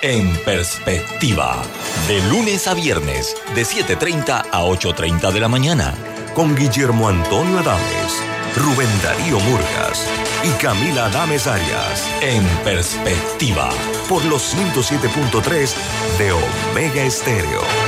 En perspectiva, de lunes a viernes, de 7.30 a 8.30 de la mañana, con Guillermo Antonio Adames, Rubén Darío Murgas y Camila Adames Arias. En perspectiva, por los 107.3 de Omega Estéreo.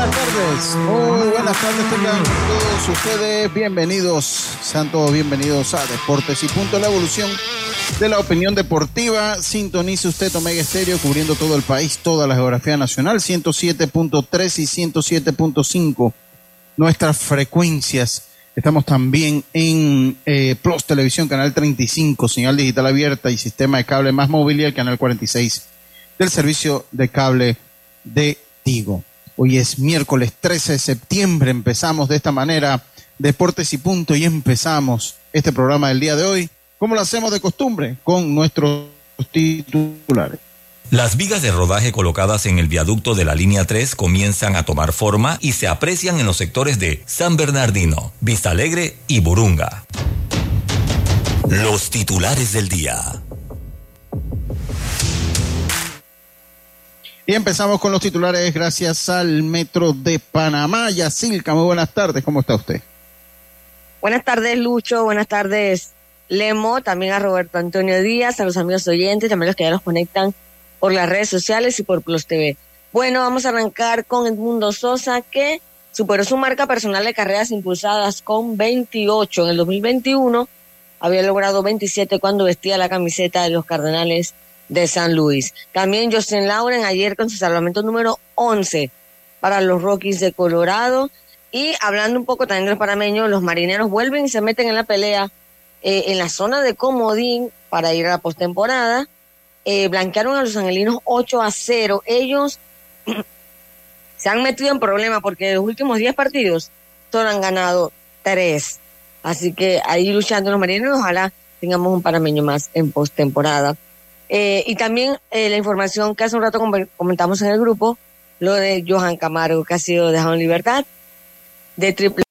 Buenas tardes. Muy buenas tardes tengan todos ustedes. Bienvenidos, sean todos bienvenidos a Deportes y Punto la Evolución de la Opinión Deportiva. Sintonice usted Omega Estéreo cubriendo todo el país, toda la geografía nacional, 107.3 y 107.5. Nuestras frecuencias. Estamos también en eh, Plus Televisión, Canal 35, señal digital abierta y sistema de cable más móvil y el Canal 46 del servicio de cable de Tigo. Hoy es miércoles 13 de septiembre, empezamos de esta manera Deportes y Punto y empezamos este programa del día de hoy, como lo hacemos de costumbre, con nuestros titulares. Las vigas de rodaje colocadas en el viaducto de la línea 3 comienzan a tomar forma y se aprecian en los sectores de San Bernardino, Vista Alegre y Burunga. Los titulares del día. Y empezamos con los titulares gracias al Metro de Panamá. Yacilca, muy buenas tardes, ¿cómo está usted? Buenas tardes, Lucho, buenas tardes, Lemo, también a Roberto Antonio Díaz, a los amigos oyentes, también los que ya nos conectan por las redes sociales y por Plus TV. Bueno, vamos a arrancar con Edmundo Sosa, que superó su marca personal de carreras impulsadas con 28 en el 2021. Había logrado 27 cuando vestía la camiseta de los Cardenales de San Luis. También Justin Lauren ayer con su salvamento número 11 para los Rockies de Colorado. Y hablando un poco también de los panameños, los marineros vuelven y se meten en la pelea eh, en la zona de Comodín para ir a la postemporada. Eh, blanquearon a los angelinos 8 a 0. Ellos se han metido en problemas porque en los últimos 10 partidos solo han ganado 3. Así que ahí luchando los marineros, ojalá tengamos un panameño más en postemporada. Eh, y también eh, la información que hace un rato comentamos en el grupo, lo de Johan Camargo, que ha sido dejado en libertad de triple.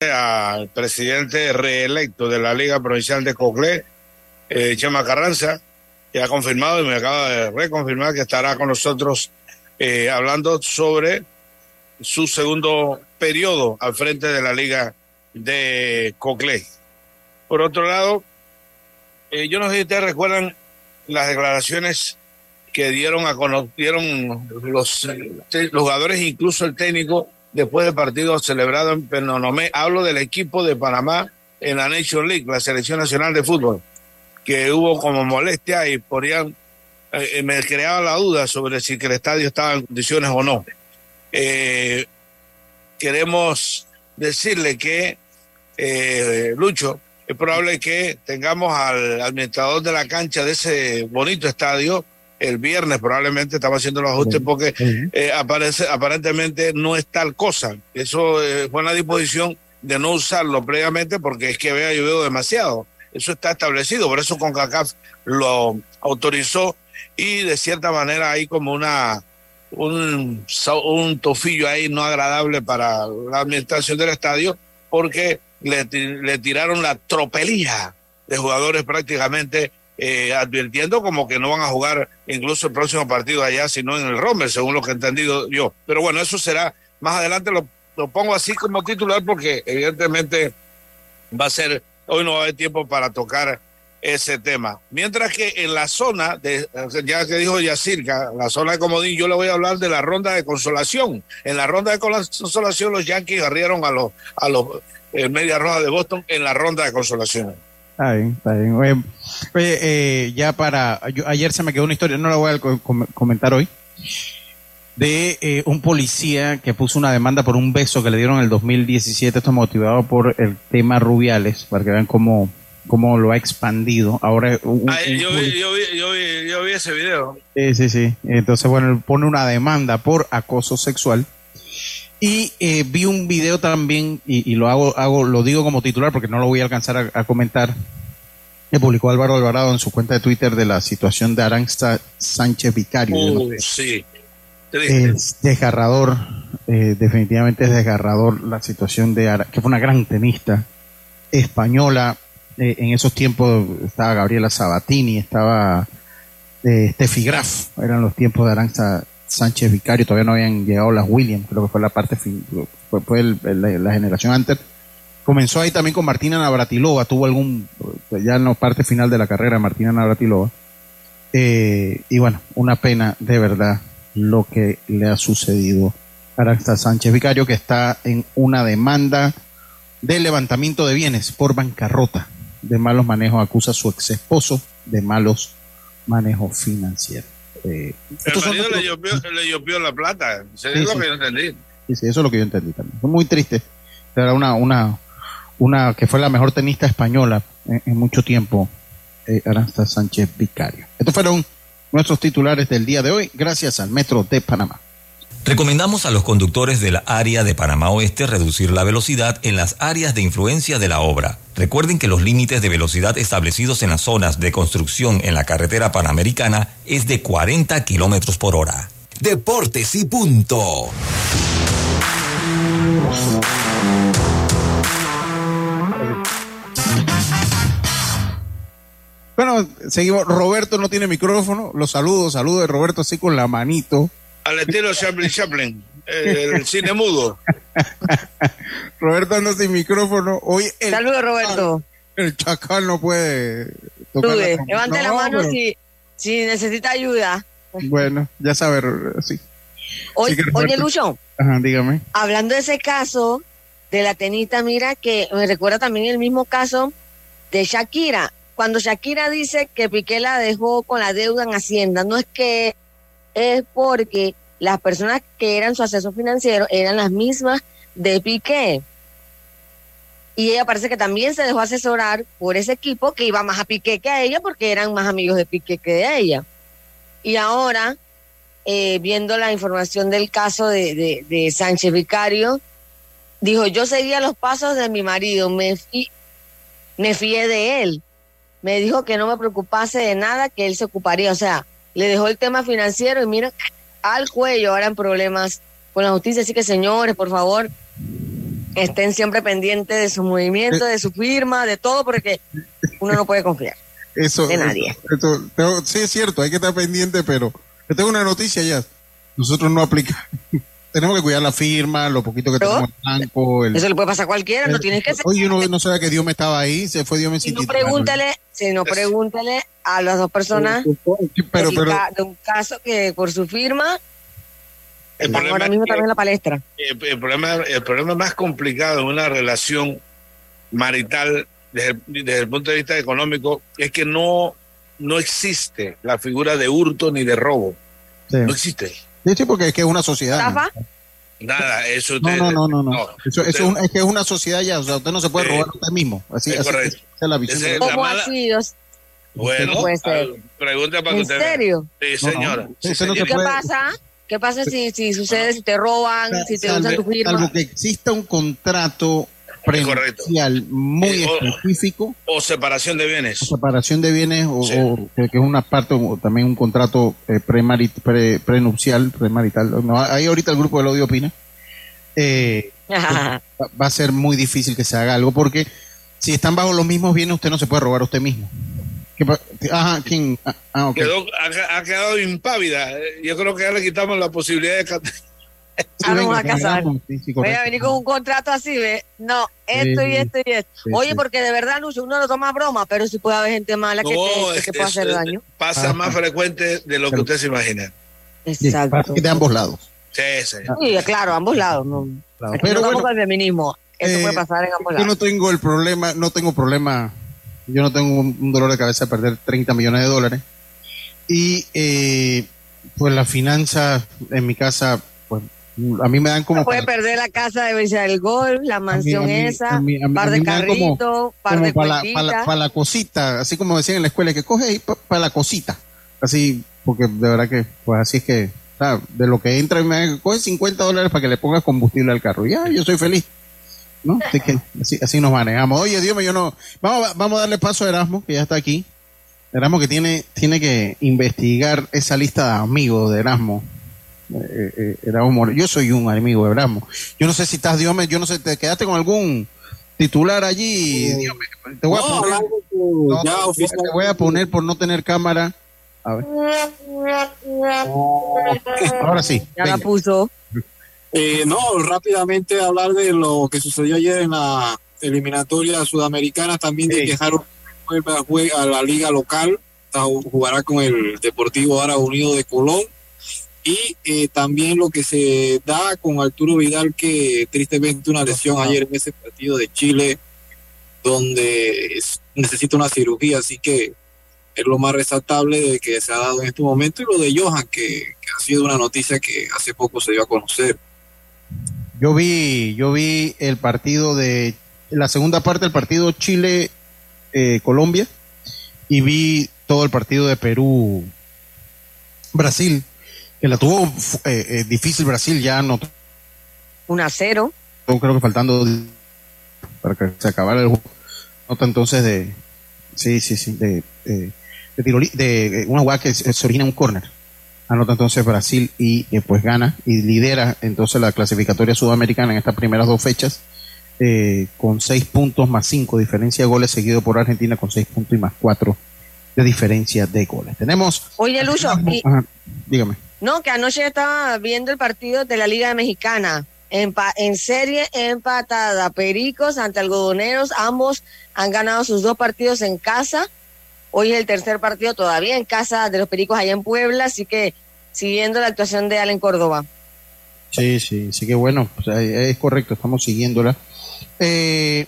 Al presidente reelecto de la Liga Provincial de Coclé, eh, Chema Carranza, que ha confirmado y me acaba de reconfirmar que estará con nosotros eh, hablando sobre su segundo periodo al frente de la Liga de Coclé. Por otro lado, eh, yo no sé si ustedes recuerdan las declaraciones que dieron a conocieron los, los jugadores, incluso el técnico, después del partido celebrado en Penonomé. Hablo del equipo de Panamá en la Nation League, la selección nacional de fútbol, que hubo como molestia y podían, eh, me creaba la duda sobre si el estadio estaba en condiciones o no. Eh, queremos decirle que, eh, Lucho, es probable que tengamos al administrador de la cancha de ese bonito estadio el viernes probablemente estamos haciendo los ajustes porque eh, aparece, aparentemente no es tal cosa. Eso eh, fue una disposición de no usarlo previamente porque es que había llovido demasiado. Eso está establecido, por eso CONCACAF lo autorizó y de cierta manera hay como una un, un tofillo ahí no agradable para la administración del estadio porque le, le tiraron la tropelía de jugadores prácticamente eh, advirtiendo como que no van a jugar incluso el próximo partido allá, sino en el Romer, según lo que he entendido yo. Pero bueno, eso será más adelante, lo, pongo así como titular porque evidentemente va a ser, hoy no va a haber tiempo para tocar ese tema. Mientras que en la zona, ya que dijo Yacirca, la zona de Comodín, yo le voy a hablar de la ronda de consolación. En la ronda de consolación los Yankees arrieron a los, a los eh, Media Roja de Boston en la ronda de consolación. Está bien, está bien. Oye, eh, ya para. Yo, ayer se me quedó una historia, no la voy a com comentar hoy. de eh, un policía que puso una demanda por un beso que le dieron en el 2017. Esto motivado por el tema Rubiales, para que vean cómo, cómo lo ha expandido. Ahora, yo, vi, yo, vi, yo, vi, yo, vi, ese video. Sí, sí, sí. Entonces, bueno, pone una demanda por acoso sexual. Y eh, vi un video también, y, lo hago, hago, lo digo como titular porque no lo voy a alcanzar a, comentar, que publicó Álvaro Alvarado en su cuenta de Twitter de la situación de Aranza Sánchez Vicario. Sí. Es desgarrador, eh, definitivamente es desgarrador la situación de que fue una gran tenista española. Eh, en esos tiempos estaba Gabriela Sabatini, estaba eh, Steffi Graf, eran los tiempos de Aranza Sánchez Vicario, todavía no habían llegado las Williams, creo que fue la parte, fin, fue, la, generación antes. Comenzó ahí también con Martina Navratilova, tuvo algún, ya en la parte final de la carrera, Martina Navratilova. y bueno, una pena de verdad lo que le ha sucedido a Aranza Sánchez Vicario, que está en una demanda de levantamiento de bienes por bancarrota, de malos manejos, acusa a su ex esposo de malos manejos financieros. Eh, el marido le llopió, la plata, eso es lo que yo entendí. Sí, sí, eso es lo que yo entendí también. Fue muy triste. Era una, una, una que fue la mejor tenista española en, mucho tiempo, eh, Aranza Sánchez Vicario. Estos fueron nuestros titulares del día de hoy, gracias al Metro de Panamá. Recomendamos a los conductores del área de Panamá Oeste reducir la velocidad en las áreas de influencia de la obra. Recuerden que los límites de velocidad establecidos en las zonas de construcción en la carretera panamericana es de 40 kilómetros por hora. Deportes y punto. Bueno, seguimos. Roberto no tiene micrófono. Los saludos, saludos de Roberto así con la manito. Al estilo Chaplin Chaplin, el, cine mudo. Roberto anda sin micrófono. Hoy Saludos, Roberto. El chacal no puede tocar Levante la mano si, si necesita ayuda. Bueno, ya sabe, sí. Oye, oye, Lucho. Ajá, dígame. Hablando de ese caso de la tenita, mira que me recuerda también el mismo caso de Shakira cuando Shakira dice que Piqué la dejó con la deuda en Hacienda, no es que es porque las personas que eran su asesor financiero eran las mismas de Piqué. Y ella parece que también se dejó asesorar por ese equipo que iba más a Piqué que a ella porque eran más amigos de Piqué que de ella. Y ahora, eh, viendo la información del caso de, de, Sánchez Vicario, dijo, yo seguía los pasos de mi marido, me, me fié de él me dijo que no me preocupase de nada, que él se ocuparía. O sea, le dejó el tema financiero y mira, al cuello ahora en problemas con la justicia. Así que señores, por favor, estén siempre pendientes de su movimiento, de su firma, de todo, porque uno no puede confiar eso, de nadie. sí, es cierto, hay que estar pendiente, pero yo tengo una noticia ya. Nosotros no aplicamos tenemos que cuidar la firma, lo poquito que tenemos en blanco. eso le puede pasar a cualquiera, no tienes que ser. Oye, uno no sabe que Dios me estaba ahí, se fue Dios me si no pregúntale, si no pregúntale a las dos personas pero, de un caso que por su firma el ahora mismo también en la palestra. El, problema, el problema más complicado en una relación marital desde el, punto de vista económico es que no, no existe la figura de hurto ni de robo. No existe. Sí, porque es que es una sociedad. Nada, eso no, no, no, no, Eso, es, que es una sociedad ya, o sea, usted no se puede robar a usted mismo. Así, es, así es la visión. ¿Cómo así? Bueno, pregunta para ¿En serio? Sí, señora. ¿Qué pasa? ¿Qué pasa si, si sucede, si te roban, si te usan tu firma? Algo que exista un contrato prenupcial muy específico. O separación de bienes. separación de bienes, o, que es una parte, o también un contrato eh, prenupcial, premarital. No, ahí ahorita el grupo del odio opina. Eh, va a ser muy difícil que se haga algo, porque si están bajo los mismos bienes, usted no se puede robar a usted mismo. Ajá, ¿quién? Ah, ah ha, quedado impávida. Yo creo que ya le quitamos la posibilidad de vamos a casar. Voy a venir con un contrato así, ¿ve? No, esto y esto y esto. Oye, porque de verdad, uno lo toma broma, pero si puede haber gente mala que, te, puede hacer daño. Pasa más frecuente de lo que usted se imagina. Exacto. de ambos lados. Sí, sí. Sí, claro, ambos lados. No. Pero bueno, el feminismo. Eso puede eh, pasar en ambos lados. Yo no tengo el problema, no tengo problema. Yo no tengo un, dolor de cabeza de perder 30 millones de dólares. Y eh, pues la finanza en mi casa, a mí me dan como... puede perder la casa de Villa del Golf, la mansión esa, par de carritos, par de para la, para, la, cosita, así como decían en la escuela, que coge para la cosita. Así, porque de verdad que, pues así es que, de lo que entra y me coge 50 dólares para que le ponga combustible al carro. Ya, yo soy feliz. ¿No? Así que así, así nos manejamos. Oye, Dios mío, yo no. Vamos, vamos a darle paso a Erasmo, que ya está aquí. Erasmo que tiene, tiene que investigar esa lista de amigos de Erasmo eh, eh, yo soy un amigo de Erasmo. Yo no sé si estás, Dios yo no sé, ¿te quedaste con algún titular allí? te voy a poner, por no tener cámara. Ahora sí. Ya la puso. Eh, no, rápidamente hablar de lo que sucedió ayer en la eliminatoria sudamericana, también de que Jaro a la liga local, jugará con el Deportivo Árabe Unido de Colón y eh, también lo que se da con Arturo Vidal, que tristemente una lesión ayer en ese partido de Chile, donde necesita una cirugía, así que es lo más resaltable de que se ha dado en este momento, y lo de Johan, que, ha sido una noticia que hace poco se dio a conocer. Yo vi, yo vi el partido de, la segunda parte del partido Chile-Colombia, eh, y vi todo el partido de Perú-Brasil que la tuvo eh, eh, difícil Brasil, ya no. Un a cero. Creo que faltando para que se acabara el juego. Nota entonces de. Sí, sí, sí. De, de, de, una jugada que se, origina un córner. Anota entonces Brasil y eh, pues gana y lidera entonces la clasificatoria sudamericana en estas primeras dos fechas. con seis puntos más cinco diferencia de goles, seguido por Argentina con seis puntos y más cuatro de diferencia de goles. Tenemos. Oye, Lucho, dígame. No, que anoche estaba viendo el partido de la Liga Mexicana. En, en serie empatada. Pericos ante Algodoneros, ambos han ganado sus dos partidos en casa. Hoy es el tercer partido todavía en casa de los Pericos allá en Puebla, así que siguiendo la actuación de Allen Córdoba. Sí, sí, sí que bueno, es correcto, estamos siguiéndola. Eh,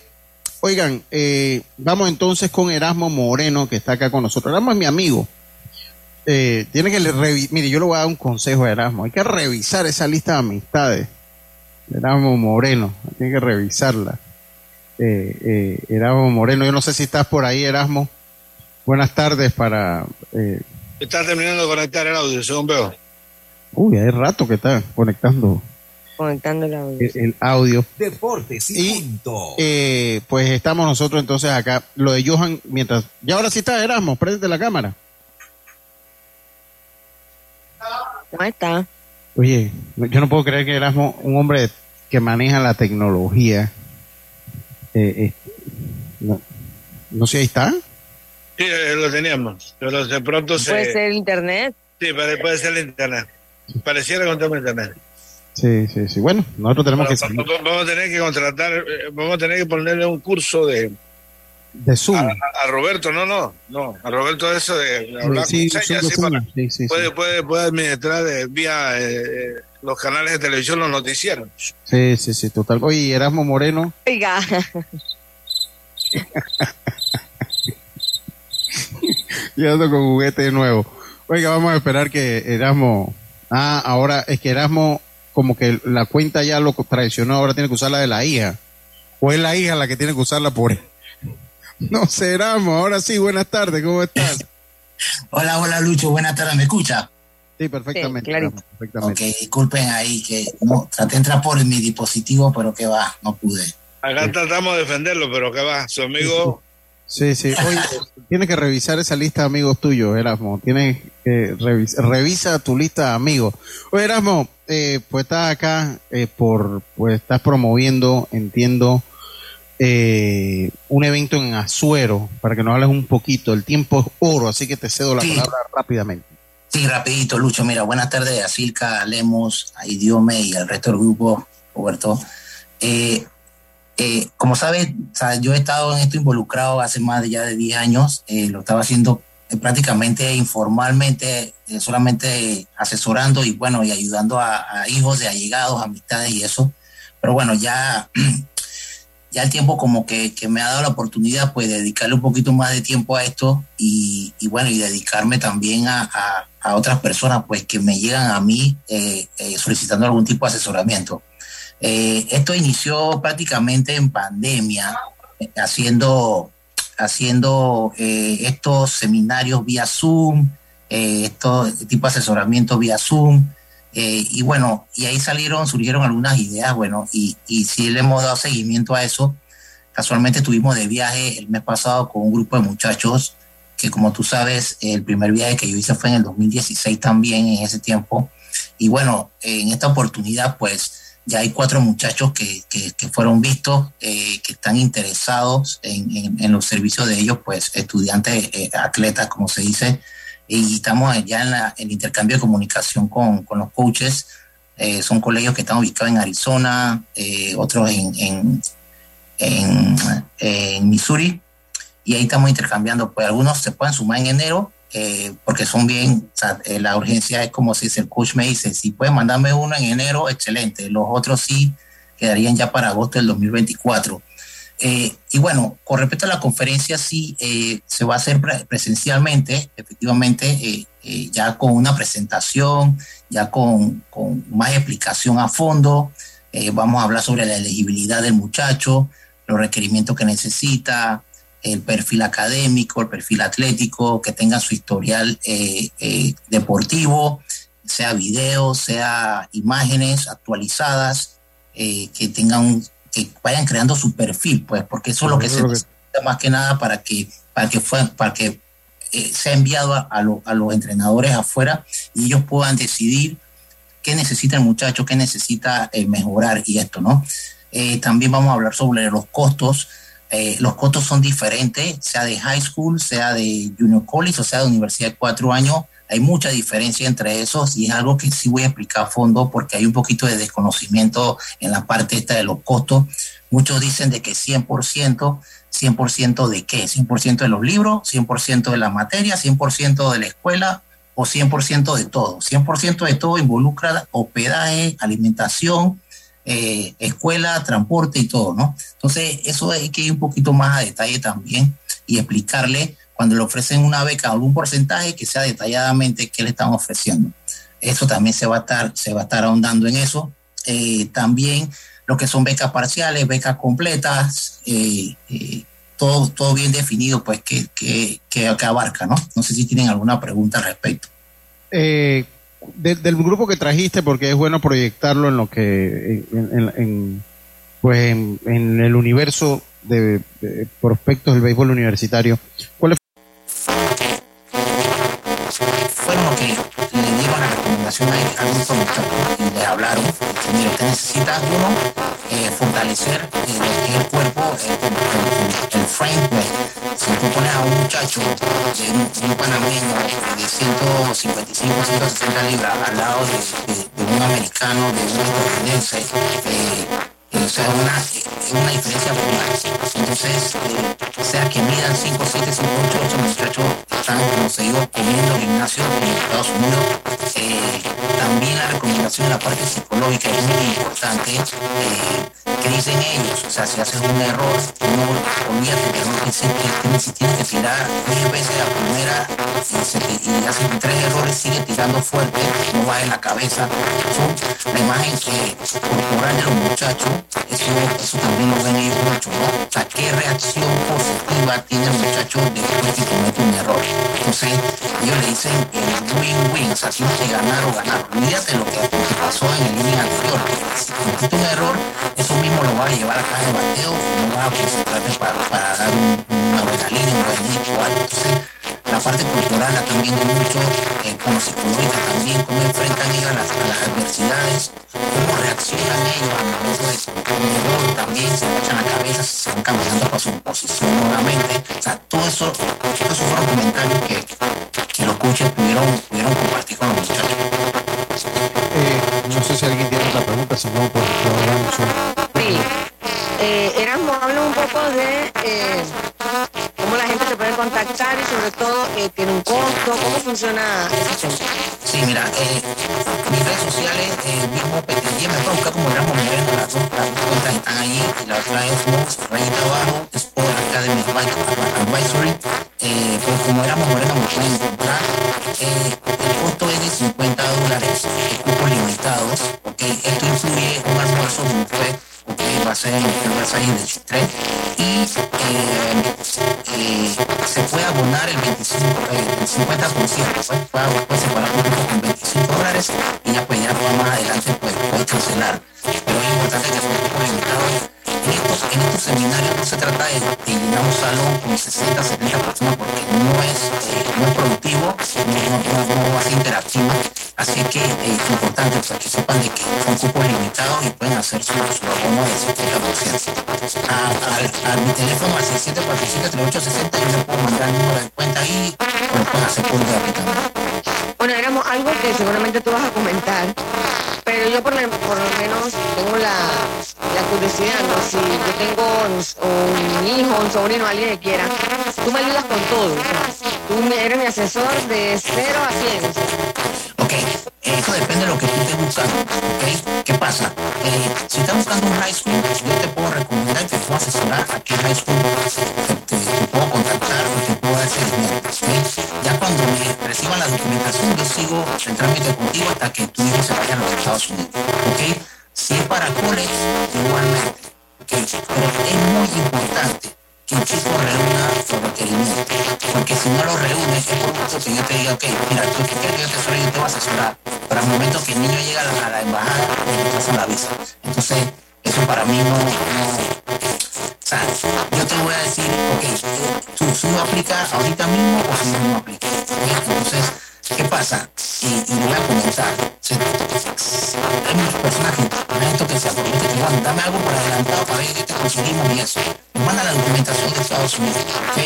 oigan, eh, vamos entonces con Erasmo Moreno, que está acá con nosotros. Erasmo es mi amigo. Eh, tiene que mire, yo le voy a dar un consejo a Erasmo, hay que revisar esa lista de amistades. Erasmo Moreno, tiene que revisarla. Eh, eh, Erasmo Moreno, yo no sé si estás por ahí, Erasmo. Buenas tardes para... Eh, Estás terminando de conectar el audio, según veo. Uy, hay rato que está conectando. Conectando el audio. El, audio. Deportes y, Eh, pues estamos nosotros entonces acá. Lo de Johan, mientras... Y ahora sí está Erasmo, préndete la cámara. ¿Cómo está? Oye, yo no puedo creer que Erasmo, un hombre que maneja la tecnología, eh, eh, no, sé, ahí está. Sí, eh, lo teníamos, pero de pronto se... Puede ser internet. Sí, puede, ser el internet. Pareciera con tema internet. Sí, sí, sí. Bueno, nosotros tenemos que... Vamos a tener que contratar, vamos a tener que ponerle un curso de de Zoom. A, Roberto, no, no, no, a Roberto eso de hablar sí, con sí, sí, puede, puede, puede administrar de, vía eh, los canales de televisión los noticieros. Sí, sí, sí, total. Oye, Erasmo Moreno. Oiga. Yo ando con juguete de nuevo. Oiga, vamos a esperar que Erasmo. Ah, ahora es que Erasmo, como que la cuenta ya lo traicionó, ahora tiene que usar la de la hija. O es la hija la que tiene que usarla por él. No seramos. Ahora sí, buenas tardes, ¿cómo estás? hola, hola Lucho, buenas tardes, ¿me escucha? Sí, perfectamente. Ok, disculpen ahí que no, traté de entrar por mi dispositivo, pero que va, no pude. Acá tratamos de defenderlo, pero que va, su amigo. Sí, sí. Oye, tiene que revisar esa lista de amigos tuyos, Erasmo. Tienes que revisar, revisa tu lista de amigos. Oye, Erasmo, eh, pues estás acá eh, por, pues estás promoviendo, entiendo, eh, un evento en Azuero, para que nos hables un poquito. El tiempo es oro, así que te cedo la palabra rápidamente. Sí, rapidito, Lucho. Mira, buenas tardes a Silca, Lemos, a Idiome y al resto del grupo, Roberto. Eh, eh, como sabes, yo he estado en esto involucrado hace más de ya de 10 años. lo estaba haciendo prácticamente informalmente, solamente asesorando y bueno, y ayudando a, a hijos de allegados, amistades y eso. Pero bueno, ya ya el tiempo como que, me ha dado la oportunidad pues de dedicarle un poquito más de tiempo a esto y, bueno, y dedicarme también a, otras personas pues que me llegan a mí eh, eh, solicitando algún tipo de asesoramiento. esto inició prácticamente en pandemia, haciendo, haciendo estos seminarios vía Zoom, estos tipo de asesoramiento vía Zoom. Eh, y bueno, y ahí salieron, surgieron algunas ideas, bueno, y, y sí le hemos dado seguimiento a eso. Casualmente estuvimos de viaje el mes pasado con un grupo de muchachos que como tú sabes, el primer viaje que yo hice fue en el 2016 también, en ese tiempo. Y bueno, en esta oportunidad pues ya hay cuatro muchachos que, que, fueron vistos, eh, que están interesados en, en, los servicios de ellos, pues estudiantes, eh, atletas, como se dice, y estamos ya en, el intercambio de comunicación con, con los coaches. Eh, son colegios que están ubicados en Arizona, eh, otros en, en, en, Missouri, y ahí estamos intercambiando. Pues algunos se pueden sumar en enero, eh, porque son bien, o sea, la urgencia es como si el coach me dice, si puede mandarme uno en enero, excelente. Los otros sí quedarían ya para agosto del 2024. Eh, y bueno, con respecto a la conferencia, sí, eh, se va a hacer presencialmente, efectivamente, eh, ya con una presentación, ya con, con más explicación a fondo. vamos a hablar sobre la elegibilidad del muchacho, los requerimientos que necesita, el perfil académico, el perfil atlético, que tenga su historial deportivo, sea video, sea imágenes actualizadas, que tengan un que vayan creando su perfil, pues, porque eso es lo que se necesita más que nada para que, para que, fue, para que eh, sea enviado a, los entrenadores afuera y ellos puedan decidir qué necesita el muchacho, qué necesita eh, mejorar y esto, ¿no? Eh, también vamos a hablar sobre los costos. los costos son diferentes, sea de high school, sea de junior college, o sea de universidad de cuatro años. Hay mucha diferencia entre esos y es algo que sí voy a explicar a fondo porque hay un poquito de desconocimiento en la parte esta de los costos. Muchos dicen de que 100%, 100% de qué? 100% de los libros, 100% de la materia, 100% de la escuela o 100% de todo. 100% de todo involucra hospedaje, alimentación, eh, escuela, transporte y todo, ¿no? Entonces, eso hay que ir un poquito más a detalle también y explicarle cuando le ofrecen una beca algún porcentaje que sea detalladamente qué le están ofreciendo. Eso también se va a estar, se va a estar ahondando en eso. Eh, también lo que son becas parciales, becas completas, eh, eh, todo, todo bien definido, pues que, que, que, abarca, ¿no? No sé si tienen alguna pregunta al respecto. del grupo que trajiste, porque es bueno proyectarlo en lo que, en, pues en, el universo de, de, prospectos del béisbol universitario, ¿cuáles y le hablaron, mira, usted necesita uno, eh, fortalecer eh, el cuerpo, el, el, frame, pues, si tú pones a un muchacho, de un, un panameño de 155, 160 libras al lado de, un americano, de un estadounidense, eh, o sea, una, una diferencia brutal. Entonces, sea que midan 5, 7, 5, 8, 8 muchachos están, como se digo, comiendo gimnasio en Estados Unidos también la recomendación en la parte psicológica es muy importante. Eh, ¿Qué dicen ellos? O sea, si haces un error, no olvídate que no dicen que si tienes que tirar 10 veces la primera y, y tres errores, sigue tirando fuerte, no va en la cabeza. la imagen que corporal de los muchachos, eso, eso también lo ven ellos mucho, ¿no? O sea, qué reacción positiva tiene el muchacho después que comete un error. Entonces, ellos le dicen el win-win, o sea, tienes que ganar o ganar. Olvídate lo que pasó en el inning anterior. Si cometiste un error, eso mismo lo va a llevar acá en el bateo, no va a concentrarte para, para dar un, una buena línea, un buen hit. Entonces, la parte cultural la también viendo mucho, eh, como psicológica también, cómo enfrentan ellos a las, a las adversidades, cómo reaccionan ellos al momento de error, también se echan la cabeza, se van caminando para su posición nuevamente. O sea, todo eso, todos esos fueron comentarios que, que los coaches pudieron, pudieron compartir con los muchachos. Eh, no sé si alguien tiene otra pregunta, si no, pues lo Sí. Eh, un poco de eh, cómo la gente se puede contactar y sobre todo eh, tiene un costo, cómo funciona Sí, mira, eh, mis redes sociales, eh, mismo PTG, me pueden buscar como Ramos Moreno, las dos, cuentas están ahí, y la otra es Mox, rayita abajo, Sport Academy Advisory, eh, pues como éramos Moreno me pueden encontrar. Eh, el costo es de 50 dólares, va a ser 2023 y eh, eh, se puede abonar el 25, eh, el 50 conciertos, ¿eh? pues se van a con 25 dólares y ya pues ya más adelante pues puede cancelar. Pero es importante que los invitados en estos, en estos seminarios no se trata de, de un salón con 60, 70 personas porque no es, eh, no productivo, no, no, no, no interactivo Así que es importante pues, que sepan de que son cupos limitados y pueden hacer su, su de 70%. A, a, a, mi teléfono al 6747-3860 yo le puedo mandar el número de cuenta ahí lo pueden hacer por también. Bueno, éramos algo que seguramente tú vas a comentar, pero yo por, por lo menos tengo la, la curiosidad, ¿no? Si yo tengo un, hijo, un sobrino, alguien que quiera, tú me ayudas con todo, tú eres mi asesor de 0 a 100. O eso depende de lo que tú estés buscando, ¿ok? ¿Qué pasa? Eh, si estás buscando un high school, yo te puedo recomendar, te puedo asesorar a qué high school te, te, puedo contactar o te puedo dar seguimiento, ¿ok? Ya cuando me reciban la documentación, yo sigo el trámite contigo hasta que tu hijo se vaya a los Estados Unidos, ¿ok? Si es para college, igualmente. Pero es muy importante que un chico reúna su requerimiento. Porque si no lo reúne, es por gusto que yo te diga, ok, mira, tú quieres que yo te yo voy a asesorar. Pero al momento que el niño llega a la, embajada, le rechazan la visa. Entonces, eso para mí no, no o sea, yo te voy a decir, ok, tú si no aplica ahorita mismo o si no, no aplica. Entonces, ¿qué pasa? Y, y voy a comentar. ¿sí? Hay muchas que, que se aprovecha, que van, dame algo por adelantado para ver qué te conseguimos y eso. Me manda la documentación de Estados Unidos, ¿ok?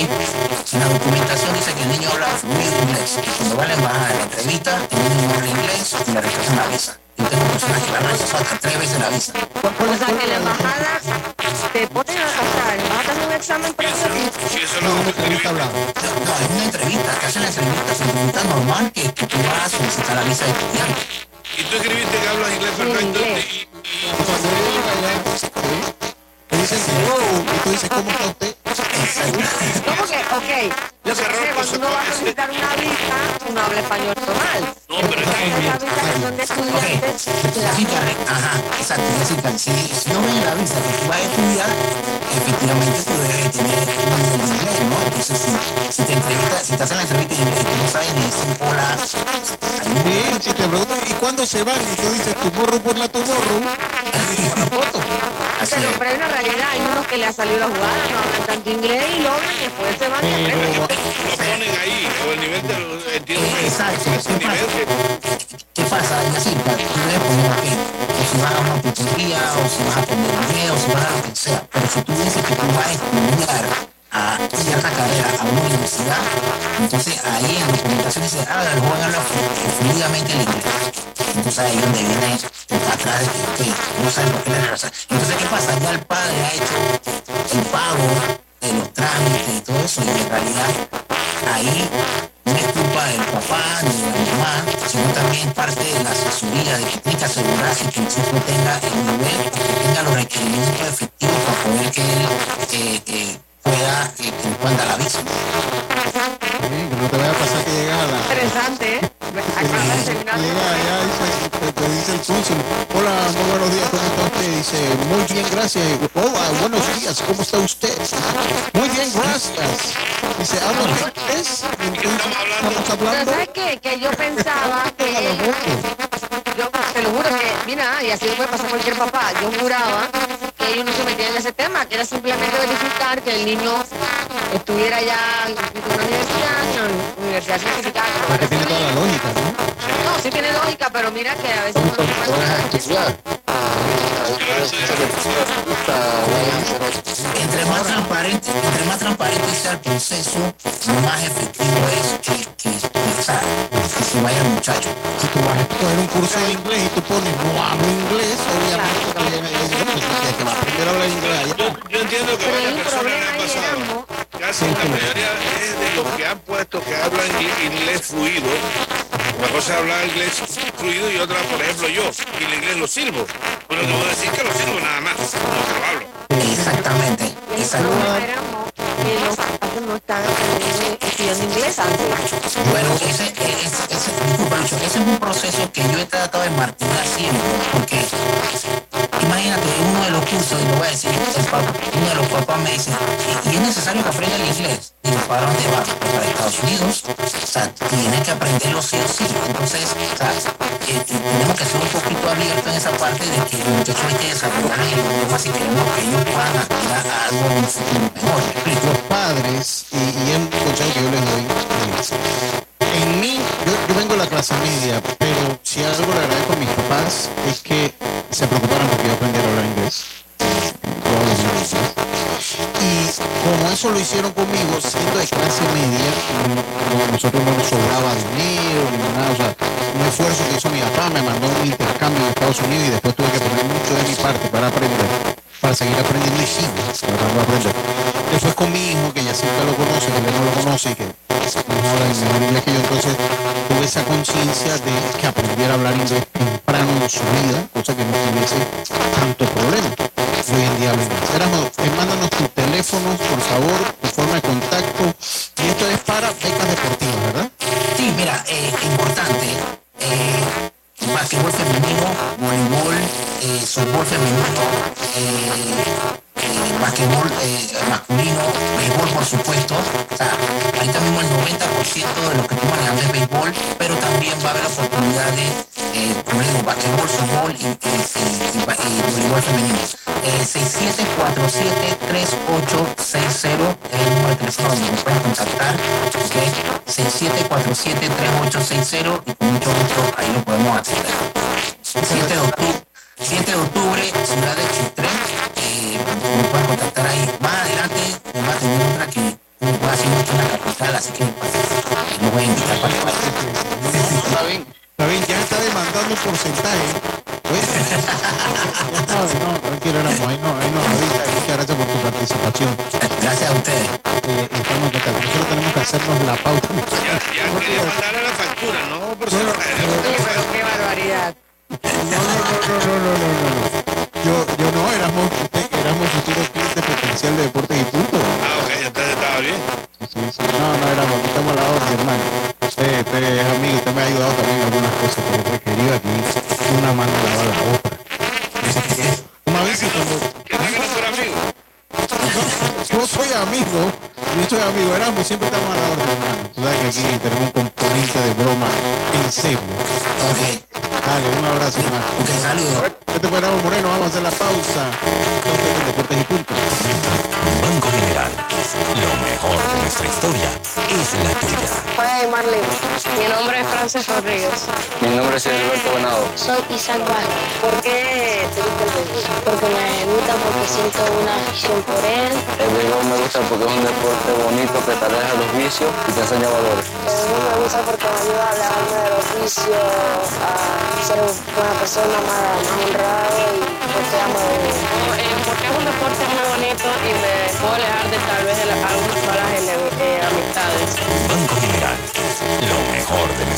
En la documentación dice que el niño habla fluido inglés. Y cuando va a la embajada de la entrevista, el niño habla inglés y le rechazan la visa. Yo tengo personas que van a rechazar hasta tres veces la visa. O sea, que la embajada te ponen a pasar, vas a un examen previo. Sí, eso no, No, una entrevista hablada. No, es una entrevista, que hacen la entrevista, es una entrevista normal que, que tú vas a solicitar la visa de estudiante. Y tú escribiste que hablas inglés perfecto. inglés. y- y- ¿sí? te dicen, hello, y tú dices, ¿cómo está usted? ¿Cómo que? Ok. Lo que pasa es que cuando uno va a solicitar una visa, uno habla español normal. No, pero es que- Esas visas que son de estudiantes, Jessica, ajá, exacto, Jessica, si, si no ven la visa que tú vas a estudiar, efectivamente tú debes tener un nivel de inglés, ¿no? Entonces, si, si te entrevistas, si estás en la entrevista y tú no sabes ni decir hola, Bien, si te preguntan, ¿y cuándo se van? Y tú dices, tu morro por la tu morro, así es. pero hay una realidad, hay unos que le ha salido la jugada, no hablan tanto inglés y logran y después se van y aprenden. lo ponen ahí, o el nivel de entiendo que Exacto, ese ¿qué nivel pasa? que ¿Qué pasa, Jessica? Tú debes poner, ok, o si vas a una tutoría, o si vas a inglés, o si vas a lo que sea, pero si tú dices que tú vas a estudiar a cierta carrera a una universidad, entonces ahí en la documentación dice, ah, el joven habla flu- fluidamente el inglés. Entonces ahí es donde viene el atrás de que, no sabes por qué le regresas. Entonces, ¿qué pasa? Ya el padre ha hecho el pago de los trámites y todo eso, y en realidad ahí no es culpa del papá ni de la mamá, sino también parte de la asesoría de que tiene que asegurarse que el chico tenga el nivel que tenga los requerimientos efectivos para poder que él eh, eh, pueda, eh, que le puedan dar la visa. Bien, que no te vaya a pasar que llegas a la... Interesante, ¿eh? Acaba de terminar. Llega allá y dice, te, te dice el cónsul, hola, muy buenos días, ¿cómo está usted? Dice, muy bien, gracias. Hola, buenos días, ¿cómo está usted? Muy bien, gracias. Dice, ¿habla usted inglés? Y entonces, estamos Pero hablando... ¿sabes qué? Que yo pensaba que yo te lo juro que, mira, y así le puede pasar a cualquier papá, yo juraba que ellos no se metían en ese tema, que era simplemente verificar que el niño estuviera ya en una universidad, en una universidad certificada. Porque tiene toda la lógica, ¿no? No, sí tiene lógica, pero mira que a veces uno no puede estudiar. Entre más transparente, entre más transparente sea el proceso, más efectivo es que, que, que, o sea, que se vaya el muchacho. Si tú vas a coger un curso de inglés y tú pones no hablo inglés, obviamente que viene ahí, bueno, el que va a aprender a hablar inglés allá. yo, yo entiendo que Pero varias personas han pasado. Casi la mayoría es de los que han puesto que hablan inglés fluido, Una cosa es hablar inglés fluido y otra, por ejemplo, yo, y el inglés lo sirvo. Pero no voy a decir que lo sirvo nada más, no lo hablo. Exactamente, exactamente. Que los padres no están estudiando inglés antes. Bueno, ese, ese, ese, ese es un proceso que yo he tratado de martinar siempre, porque imagínate, uno de los cursos, y lo voy a decir, el uno de los papás me dice, ¿y, es necesario que aprenda el inglés? Digo, ¿para dónde va? Pues para Estados Unidos, o sea, tiene que aprenderlo sí o sí. Entonces, o sea, eh, tenemos que ser un poquito abiertos en esa parte de que los muchachos hay que desarrollar el idioma si queremos que ellos puedan aspirar algo mejor. Los padres, y, y un consejo que yo les doy, en mí, yo, vengo de la clase media, pero si algo le agradezco a mis papás es que se preocuparan porque yo aprendiera a hablar inglés. Y como eso lo hicieron conmigo, siendo de clase media, nosotros no nos sobraba dinero ni nada, o sea, un esfuerzo que hizo mi papá, me mandó un intercambio en Estados Unidos y después tuve que poner mucho de mi parte para aprender, para seguir aprendiendo y sigo tratando de aprender. Después con mi hijo, que ya siempre lo conoce, que él no lo conoce y que mejor en mejor inglés que yo, entonces tuve esa conciencia de que aprendiera a hablar inglés temprano en su vida, cosa que no tuviese tanto problema. Hoy en día eh, mándanos tus teléfonos, por favor, tu forma de contacto. Y esto es para becas deportivas, ¿verdad? Sí, mira, eh, importante. Eh, basquetbol femenino, voleibol, eh, softball femenino, eh, 6747-3860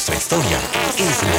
nuestra historia es.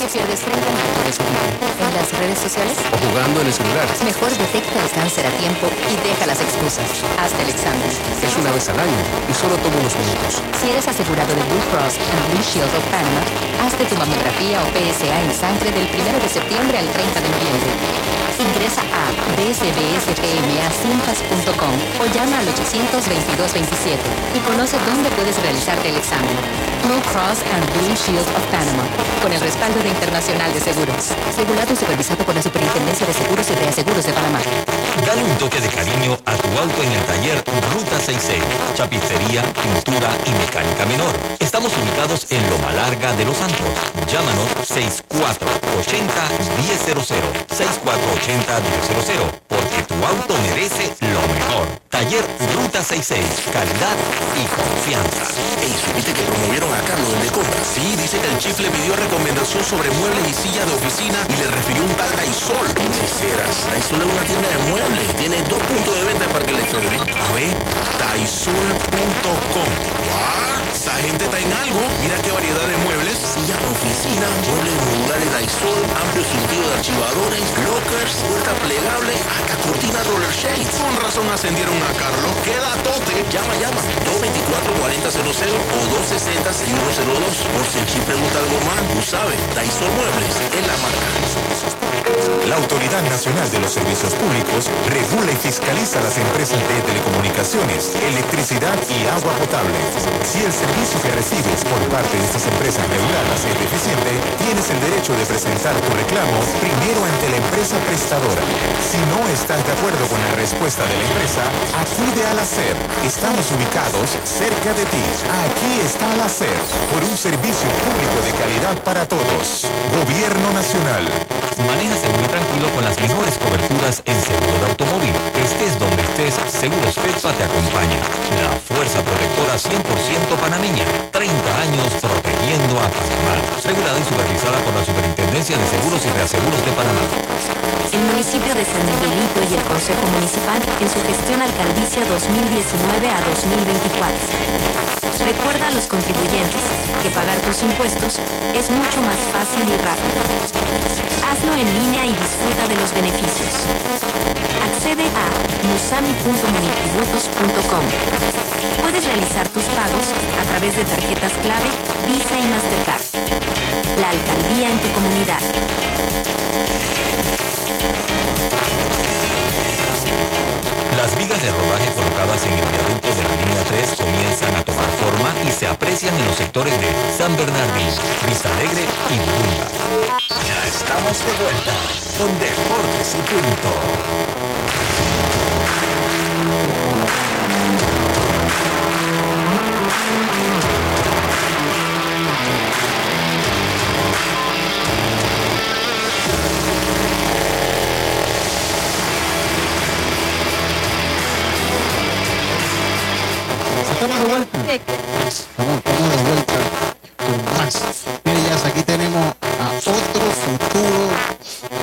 ¿Qué pierdes 30 minutos de su vida? ¿En las redes sociales? o jugando en el celular. Mejor detecta el cáncer a tiempo y deja las excusas. Hazte el examen. Es una vez al año y solo toma unos minutos. Si eres asegurado de Blue Cross and Blue Shield of Panama, hazte tu mamografía o PSA en sangre del 1 de septiembre al 30 de noviembre. Ingresa a bsbspmacintas.com o llama al 822-27 y conoce dónde puedes realizarte el examen. Blue Cross and Blue Shield of Panama, con el respaldo de Internacional de Seguros. Regulado y supervisado por la Superintendencia de Seguros y Reaseguros de Panamá. Dale un toque de cariño a tu auto en el taller Ruta 66. Chapistería, pintura y mecánica menor. Estamos ubicados en Loma Larga de Los Santos. Llámanos 6480-1000. 6480-1000. Porque tu auto merece lo mejor. Taller Ruta 66. Calidad y confianza. Ey, ¿supiste que promovieron a Carlos el de compras? Sí, dice que el chief le pidió recomendación sobre muebles y sillas de oficina y le refirió un tal Daisol. Sinceras, Daisol es una tienda de muebles. Tiene dos puntos de venta para que le. A ver, daisol.com. Esa gente está en algo. Mira qué variedad de muebles. Sillas de oficina, muebles modulares Daisol, amplio surtido de archivadores, lockers, puerta plegable, hasta cortina roller shades. Con razón ascendieron a Carlos. Queda tote. Llama, llama. 224-4000 o 260-6102. Por si el chip pregunta algo más, tú sabes. Daisol Muebles es la marca. La Autoridad Nacional de los Servicios Públicos regula y fiscaliza las empresas de telecomunicaciones, electricidad y agua potable. Si servicio que recibes por parte de estas empresas reguladas es deficiente, tienes el derecho de presentar tu reclamo primero ante la empresa prestadora. Si no estás de acuerdo con la respuesta de la empresa, acude a la SER. Estamos ubicados cerca de ti. Aquí está la SER, por un servicio público de calidad para todos. Gobierno Nacional. Manéjase muy tranquilo con las mejores coberturas en seguro de automóvil. Estés donde estés, Seguros Petpa te acompaña. La fuerza protectora 100% panameña. 30 años protegiendo a Panamá. Regulada y supervisada por la Superintendencia de Seguros y Reaseguros de Panamá. El municipio de San Miguelito y el Consejo Municipal en su gestión alcaldicia 2019 a 2024. Recuerda a los contribuyentes que pagar tus impuestos es mucho más fácil y rápido. Hazlo en línea y disfruta de los beneficios. Accede a musami.monitributos.com. Puedes realizar tus pagos a través de tarjetas clave, Visa y Mastercard. La alcaldía en tu comunidad. Las vigas de rodaje colocadas en el viaducto de la línea 3 comienzan a tomar forma y se aprecian en los sectores de San Bernardín, Vista Alegre y Burunda. Ya estamos de vuelta con Deportes y Punto. Estamos de vuelta. Estamos, estamos de vuelta con más. Mire, ya aquí tenemos a otro futuro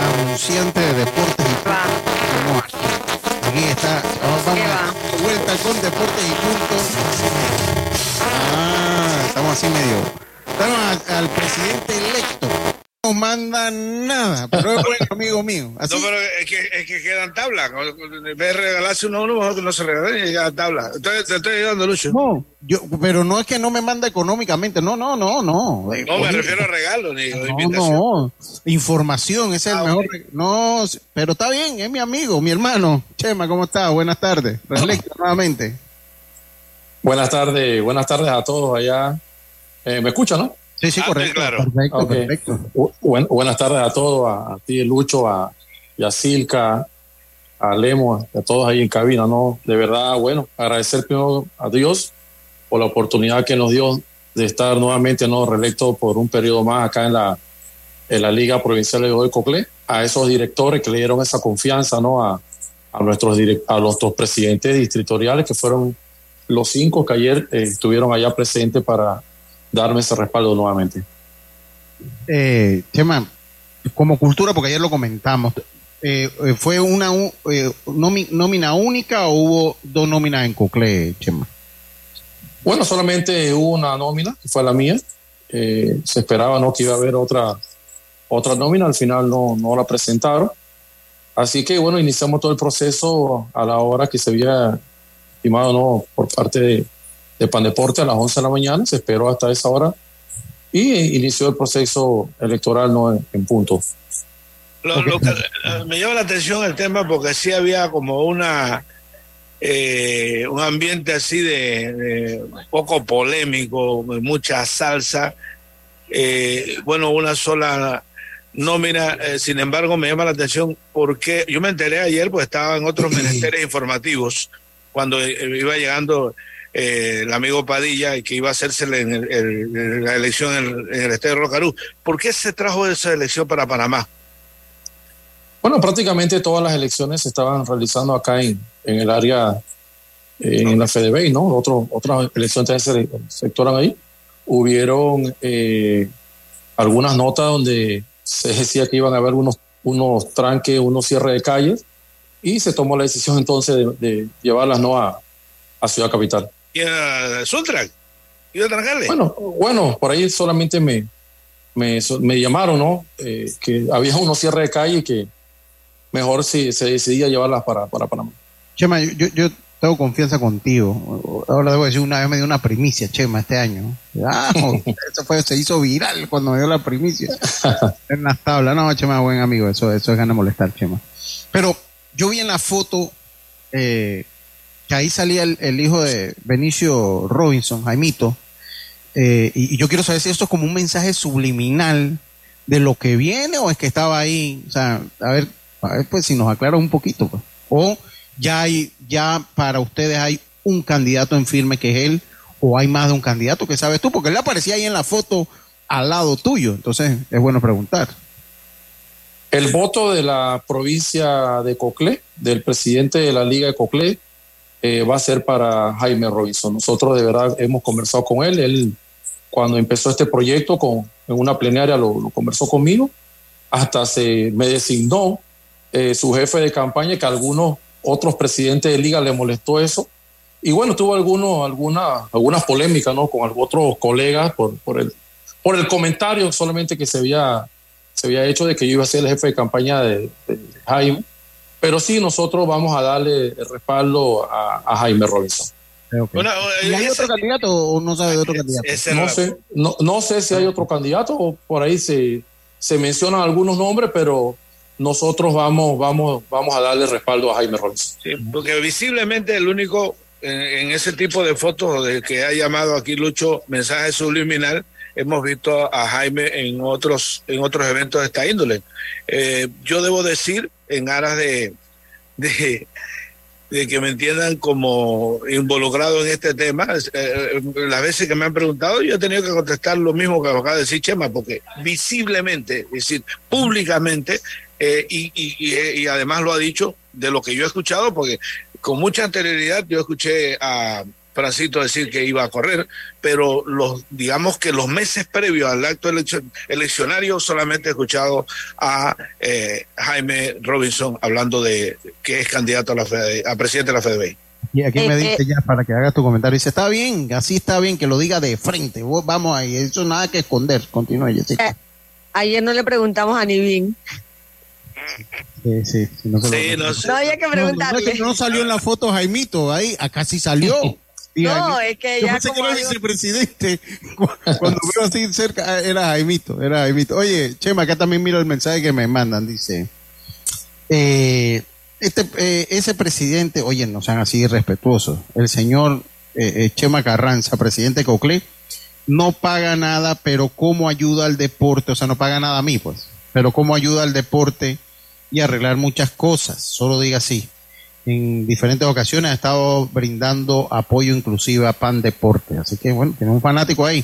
anunciante de deportes y Tenemos aquí. Está. Vamos, vamos vuelta con deportes y puntos. Ah, estamos así medio. Estamos al presidente. No manda nada, pero es buen amigo mío. Así, No, pero es que, es que quedan tablas. En vez de regalarse uno a uno, mejor que no se regalen y quedan tablas. Entonces, te estoy ayudando, Lucho. No, yo, pero no es que no me manda económicamente, no, no, no, no. No, me refiero a regalos, ni No, invitación. no, información, ese es el mejor. No, pero está bien, es mi amigo, mi hermano. Chema, ¿cómo está? Buenas tardes. Reelecto nuevamente. Buenas tardes, buenas tardes a todos allá. Eh, ¿Me escuchan, no? Sí, sí, correcto. Perfecto, Ok. perfecto. Bu- buen- buenas tardes a todos, a, a ti, Lucho, a, y a Silka, a Lemo, a todos ahí en cabina, ¿no? De verdad, bueno, agradecer primero a Dios por la oportunidad que nos dio de estar nuevamente, ¿no? Reelecto por un periodo más acá en la, en la Liga Provincial de Hoy Coclé, a esos directores que le dieron esa confianza, ¿no? A, a nuestros, direc- a nuestros presidentes distritoriales, que fueron los cinco que ayer eh, estuvieron allá presentes para darme ese respaldo nuevamente. Eh, Chema, como cultura, porque ayer lo comentamos, eh, eh, ¿fue una eh, nómina única o hubo dos nóminas en Cocle, Chema? Bueno, solamente hubo una nómina, que fue la mía. Eh, se esperaba no que iba a haber otra, otra nómina, al final no, no la presentaron. Así que bueno, iniciamos todo el proceso a la hora que se había estimado ¿no? por parte de, de Pandeporte a las 11 de la mañana, se esperó hasta esa hora y inició el proceso electoral ¿no? en, en punto. Lo, lo que, eh, me llama la atención el tema porque sí había como una eh, un ambiente así de, de un poco polémico, mucha salsa. Eh, bueno, una sola nómina, eh, sin embargo, me llama la atención porque yo me enteré ayer, pues estaba en otros menesteres informativos cuando iba llegando eh, el amigo Padilla y que iba a hacerse en, el, la elección en el, Estado de Rocarú. ¿Por qué se trajo esa elección para Panamá? Bueno, prácticamente todas las elecciones se estaban realizando acá en, en el área, en la FEDEBEI, ¿no? Otro, otras elecciones se sectoran ahí. Hubieron eh, algunas notas donde se decía que iban a haber unos, unos tranques, unos cierres de calles, y se tomó la decisión entonces de, llevarlas no a, a, Ciudad Capital. ¿Y a Sultrac? ¿Y a trancarle? Bueno, bueno, por ahí solamente me, me, me llamaron, ¿no? Eh, que había unos cierres de calle y que mejor si se decidía llevarlas para, para Panamá. Chema, yo, yo tengo confianza contigo. Ahora debo decir, una vez me dio una primicia, Chema, este año. Ah, eso fue, se hizo viral cuando me dio la primicia. en las tablas. No, Chema, buen amigo, eso, eso es gana molestar, Chema. Pero yo vi en la foto eh, que ahí salía el, hijo de Benicio Robinson, Jaimito, eh, y, yo quiero saber si esto es como un mensaje subliminal de lo que viene o es que estaba ahí, o sea, a ver, a ver pues si nos aclara un poquito, pues. o ya hay, ya para ustedes hay un candidato en firme que es él, o hay más de un candidato que sabes tú, porque él aparecía ahí en la foto al lado tuyo, entonces es bueno preguntar. El voto de la provincia de Coclé, del presidente de la Liga de Coclé, eh, va a ser para Jaime Robinson. Nosotros de verdad hemos conversado con él. Él, cuando empezó este proyecto con, en una plenaria, lo, conversó conmigo. Hasta se me designó eh, su jefe de campaña, que a algunos otros presidentes de liga le molestó eso. Y bueno, tuvo algunos, alguna, algunas polémicas ¿no? con otros colegas por, por, el, por el comentario solamente que se había se había hecho de que yo iba a ser el jefe de campaña de, Jaime, pero sí nosotros vamos a darle el respaldo a, Jaime Robinson. ¿Y hay otro candidato o no sabe de otro candidato? No sé, no, sé si hay otro candidato o por ahí se, se mencionan algunos nombres, pero nosotros vamos, vamos, vamos a darle respaldo a Jaime Robinson. Sí, porque visiblemente el único en, en, ese tipo de fotos de que ha llamado aquí Lucho mensaje subliminal hemos visto a Jaime en otros, en otros eventos de esta índole. Eh, yo debo decir, en aras de, de, que me entiendan como involucrado en este tema, eh, las veces que me han preguntado, yo he tenido que contestar lo mismo que acaba de decir Chema, porque visiblemente, es decir, públicamente, eh, y, y, y además lo ha dicho de lo que yo he escuchado, porque con mucha anterioridad yo escuché a Francito decir que iba a correr, pero los, digamos que los meses previos al acto eleccionario solamente he escuchado a eh, Jaime Robinson hablando de que es candidato a, la a presidente de la FEDEBEI. Y aquí me eh, dice eh. ya para que haga tu comentario. Dice, está bien, así está bien, que lo diga de frente. Vamos ahí, eso nada que esconder. Continúa, Jessica. ayer no le preguntamos a Nivin. Sí, sí. no, había que preguntarle. No, no, salió en la foto Jaimito, ahí, acá sí salió. no, es que ya. Yo pensé que era vicepresidente. Cuando veo así cerca, era Jaimito, era Jaimito. Oye, Chema, acá también miro el mensaje que me mandan. Dice: eh, este, eh, Ese presidente, oye, no sean así respetuosos. El señor eh, Chema Carranza, presidente Coclé, no paga nada, pero ¿cómo ayuda al deporte? O sea, no paga nada a mí, pues. Pero ¿cómo ayuda al deporte y arreglar muchas cosas? Solo diga así en diferentes ocasiones ha estado brindando apoyo inclusive a Pan Deporte. Así que bueno, tiene un fanático ahí.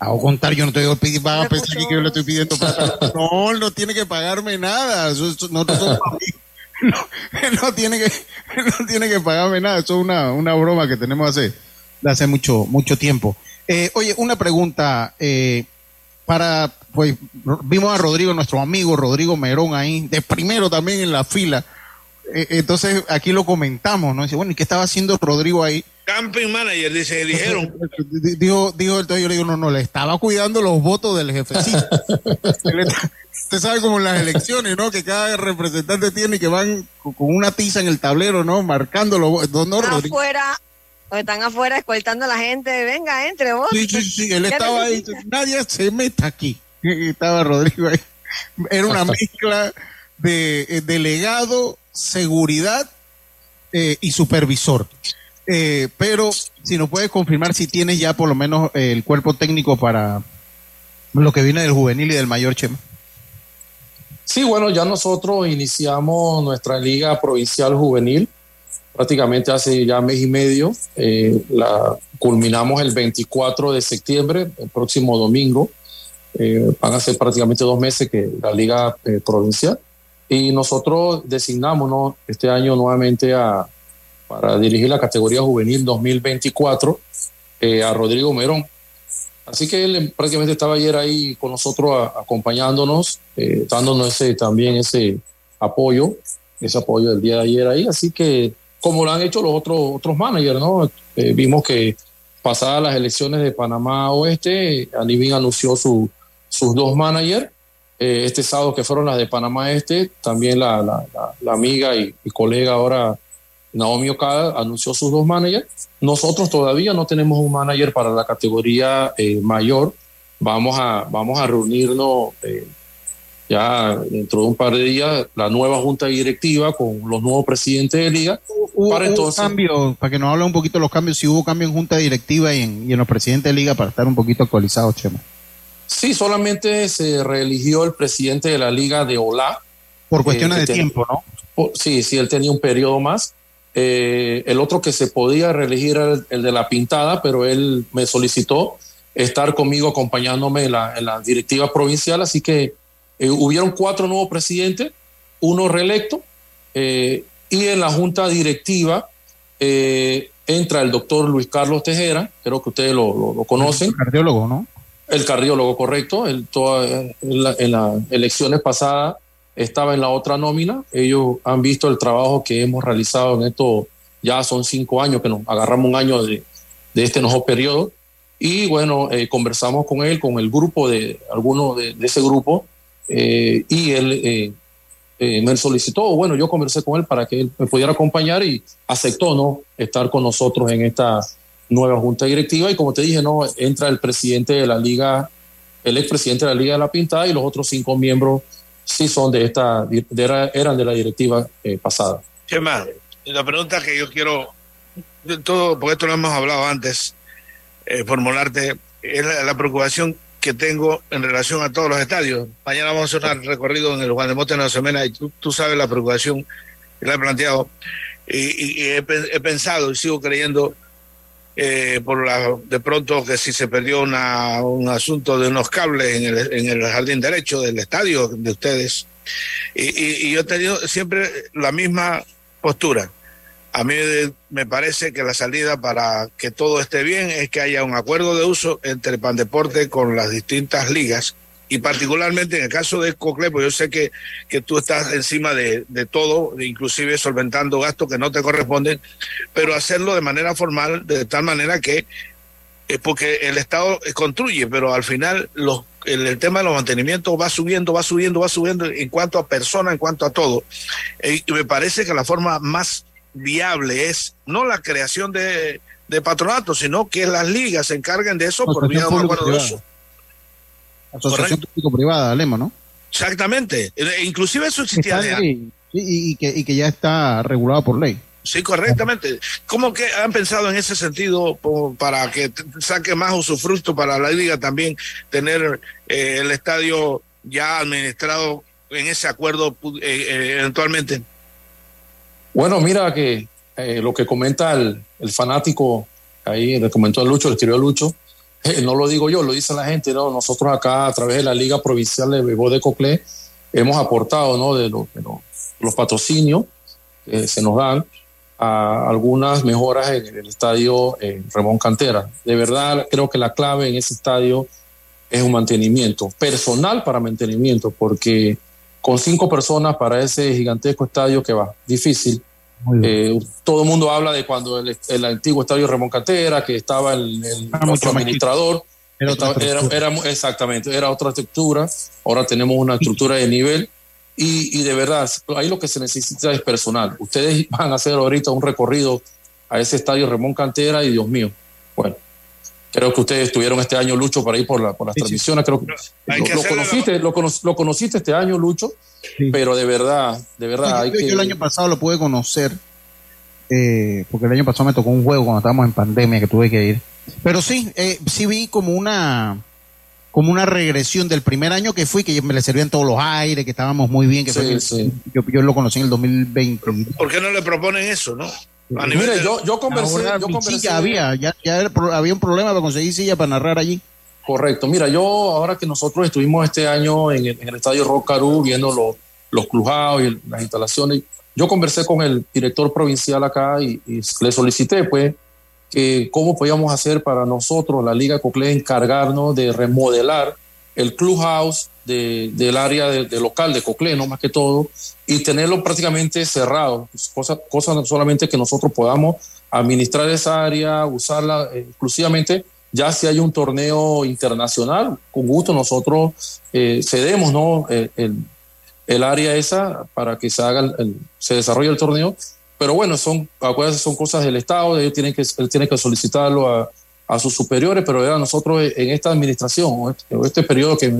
Hago contar, yo no te digo pedir, a pensar que yo le estoy pidiendo plata. No, no tiene que pagarme nada. Eso, no, no, tiene que, no tiene que pagarme nada. Eso es una, una broma que tenemos hace, hace mucho, mucho tiempo. Eh, oye, una pregunta. Eh, para, pues, vimos a Rodrigo, nuestro amigo Rodrigo Merón ahí, de primero también en la fila eh, entonces aquí lo comentamos, ¿no? Dice, bueno, ¿y qué estaba haciendo Rodrigo ahí? Camping manager, dice, dijeron. Dijo, dijo entonces yo le digo, no, no, le estaba cuidando los votos del jefecito. Usted sabe como en las elecciones, ¿no? Que cada representante tiene que van con una tiza en el tablero, ¿no? Marcando los votos. No, Rodrigo. Afuera, o están afuera escoltando a la gente, venga, entre vos. Sí, sí, sí, él estaba ahí, nadie se meta aquí. Estaba Rodrigo ahí. Era una mezcla de eh, delegado seguridad eh, y supervisor. Eh, pero si nos puedes confirmar si tienes ya por lo menos el cuerpo técnico para lo que viene del juvenil y del mayor Chema. Sí, bueno, ya nosotros iniciamos nuestra liga provincial juvenil. prácticamente hace ya mes y medio. Eh, la culminamos el 24 de septiembre, el próximo domingo. Eh, van a ser prácticamente dos meses que la Liga eh, Provincial. Y nosotros designamos ¿no? este año nuevamente a, para dirigir la categoría juvenil 2024 a Rodrigo Merón. Así que él prácticamente estaba ayer ahí con nosotros acompañándonos, dándonos ese, también ese apoyo, ese apoyo del día de ayer ahí. Así que como lo han hecho los otros, otros managers, ¿no? Eh, vimos que pasadas las elecciones de Panamá Oeste, Anibin anunció su, sus dos managers. Eh, este sábado que fueron las de Panamá Este, también la, la, la, amiga y, colega ahora Naomi Okada anunció sus dos managers. Nosotros todavía no tenemos un manager para la categoría eh, mayor. Vamos a, vamos a reunirnos ya dentro de un par de días la nueva junta directiva con los nuevos presidentes de liga. Hubo, para entonces, cambio, para que nos hable un poquito de los cambios, si hubo cambio en junta directiva y en, y en los presidentes de liga para estar un poquito actualizados, Chema. Sí, solamente se reeligió el presidente de la liga de Ola. Por cuestiones de tiempo, ¿no? sí, sí, él tenía un periodo más. Eh, el otro que se podía reelegir era el, de la pintada, pero él me solicitó estar conmigo acompañándome en la, en la directiva provincial, así que eh, hubieron cuatro nuevos presidentes, uno reelecto, eh, y en la junta directiva eh, entra el doctor Luis Carlos Tejera, creo que ustedes lo, conocen. El cardiólogo, ¿no? El cardiólogo, correcto. en, las elecciones pasadas estaba en la otra nómina. Ellos han visto el trabajo que hemos realizado en esto, ya son cinco años que nos agarramos un año de, este nuevo periodo. Y bueno, conversamos con él, con el grupo de algunos de ese grupo, eh, y él eh, eh, me solicitó, bueno, yo conversé con él para que él me pudiera acompañar y aceptó no estar con nosotros en esta nueva junta directiva y como te dije, no entra el presidente de la liga, el expresidente de la liga de la pintada y los otros cinco miembros sí son de esta, eran de la directiva pasada. Chema, la pregunta que yo quiero, todo, porque esto lo hemos hablado antes, formularte, es la preocupación que tengo en relación a todos los estadios. Mañana vamos a hacer un recorrido en el Juan de Mota en semana y tú, sabes la preocupación que le he planteado. Y, he, pensado y sigo creyendo eh, por la, de pronto que si se perdió una, un asunto de unos cables en el, en el jardín derecho del estadio de ustedes. Y, y yo he tenido siempre la misma postura. A mí me parece que la salida para que todo esté bien es que haya un acuerdo de uso entre Pandeporte con las distintas ligas y particularmente en el caso de Cocle, pues yo sé que, que tú estás encima de, de, todo, inclusive solventando gastos que no te corresponden, pero hacerlo de manera formal, de tal manera que, eh, porque el Estado construye, pero al final los, el, el, tema de los mantenimientos va subiendo, va subiendo, va subiendo en cuanto a personas, en cuanto a todo. Eh, y me parece que la forma más viable es no la creación de, de patronatos, sino que las ligas se encarguen de eso por vía de un acuerdo de uso. Asociación público-privada, Lemo, ¿no? Exactamente. E, inclusive eso existía y, y, que, y que ya está regulado por ley. Sí, correctamente. ¿Cómo que han pensado en ese sentido para que saque más usufructo para la liga también tener eh, el estadio ya administrado en ese acuerdo eh, eh, eventualmente? Bueno, mira que eh, lo que comenta el, fanático, ahí le comentó a Lucho, le escribió a Lucho, no lo digo yo, lo dice la gente, ¿no? Nosotros acá a través de la Liga Provincial de Bebo de Coclé hemos aportado, ¿no? De, los patrocinios que se nos dan a algunas mejoras en el estadio Ramón Cantera. De verdad, creo que la clave en ese estadio es un mantenimiento personal para mantenimiento, porque con cinco personas para ese gigantesco estadio que va difícil. Eh, todo el mundo habla de cuando el, antiguo estadio Ramón Catera, que estaba el, el ah, administrador, era, exactamente, era otra estructura, ahora tenemos una estructura de nivel y, y, de verdad, ahí lo que se necesita es personal. Ustedes van a hacer ahorita un recorrido a ese estadio Ramón Cantera y Dios mío, bueno, Creo que ustedes estuvieron este año, Lucho, por ahí por, la, por las transmisiones. Creo que, lo, conociste, lo, conociste este año, Lucho, pero de verdad, de verdad. yo, el año pasado lo pude conocer, eh, porque el año pasado me tocó un juego cuando estábamos en pandemia que tuve que ir. Pero sí, eh, sí vi como una como una regresión del primer año que fui, que me le servían todos los aires, que estábamos muy bien, que Yo, yo, lo conocí en el 2020. ¿Por qué no le proponen eso, no? Mire, yo, yo conversé, Ahora yo conversé- había, ya, ya había un problema para conseguir silla para narrar allí. Correcto. Mira, yo ahora que nosotros estuvimos este año en el, en el estadio Rock Caru viendo los, los clubhouse y las instalaciones, yo conversé con el director provincial acá y, le solicité, pues, que cómo podíamos hacer para nosotros, la Liga Coclé, encargarnos de remodelar el clubhouse de- del área de, local de Coclé, no más que todo, y tenerlo prácticamente cerrado, pues, cosa, cosa solamente que nosotros podamos administrar esa área, usarla eh, exclusivamente, ya si hay un torneo internacional, con gusto nosotros eh, cedemos ¿no? el, el- el área esa para que se haga el- se desarrolle el torneo, pero bueno, son, acuérdense, son cosas del Estado, ellos tienen que, él tiene que solicitarlo a, a sus superiores, pero era nosotros en esta administración, o este, este periodo que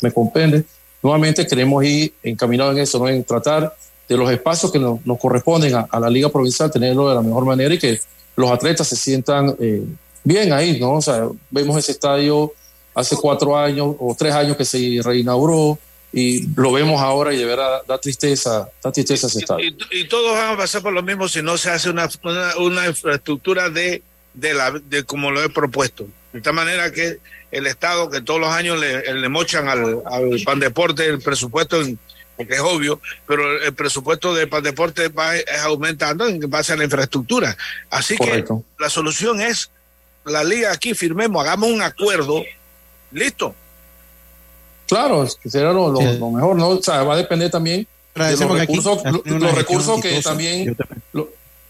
me, comprende, nuevamente queremos ir encaminados en eso, ¿no? en tratar de los espacios que nos, corresponden a, a la Liga Provincial, tenerlo de la mejor manera y que los atletas se sientan eh, bien ahí, ¿no? O sea, vemos ese estadio hace cuatro años o tres años que se reinauguró y lo vemos ahora y de verdad da tristeza, da tristeza ese estadio. Y, y todos van a pasar por lo mismo si no se hace una, una, una infraestructura de, de, la, de como lo he propuesto. De tal manera que el Estado, que todos los años le, le mochan al, al pan deporte el presupuesto, porque es obvio, pero el presupuesto de pan deporte va es aumentando en base a la infraestructura. Así Correcto. que la solución es la liga aquí, firmemos, hagamos un acuerdo, listo. Claro, es que será lo, lo- lo mejor, ¿no? O sea, va a depender también de los aquí recursos, lo- los recursos que exitosa. también, lo-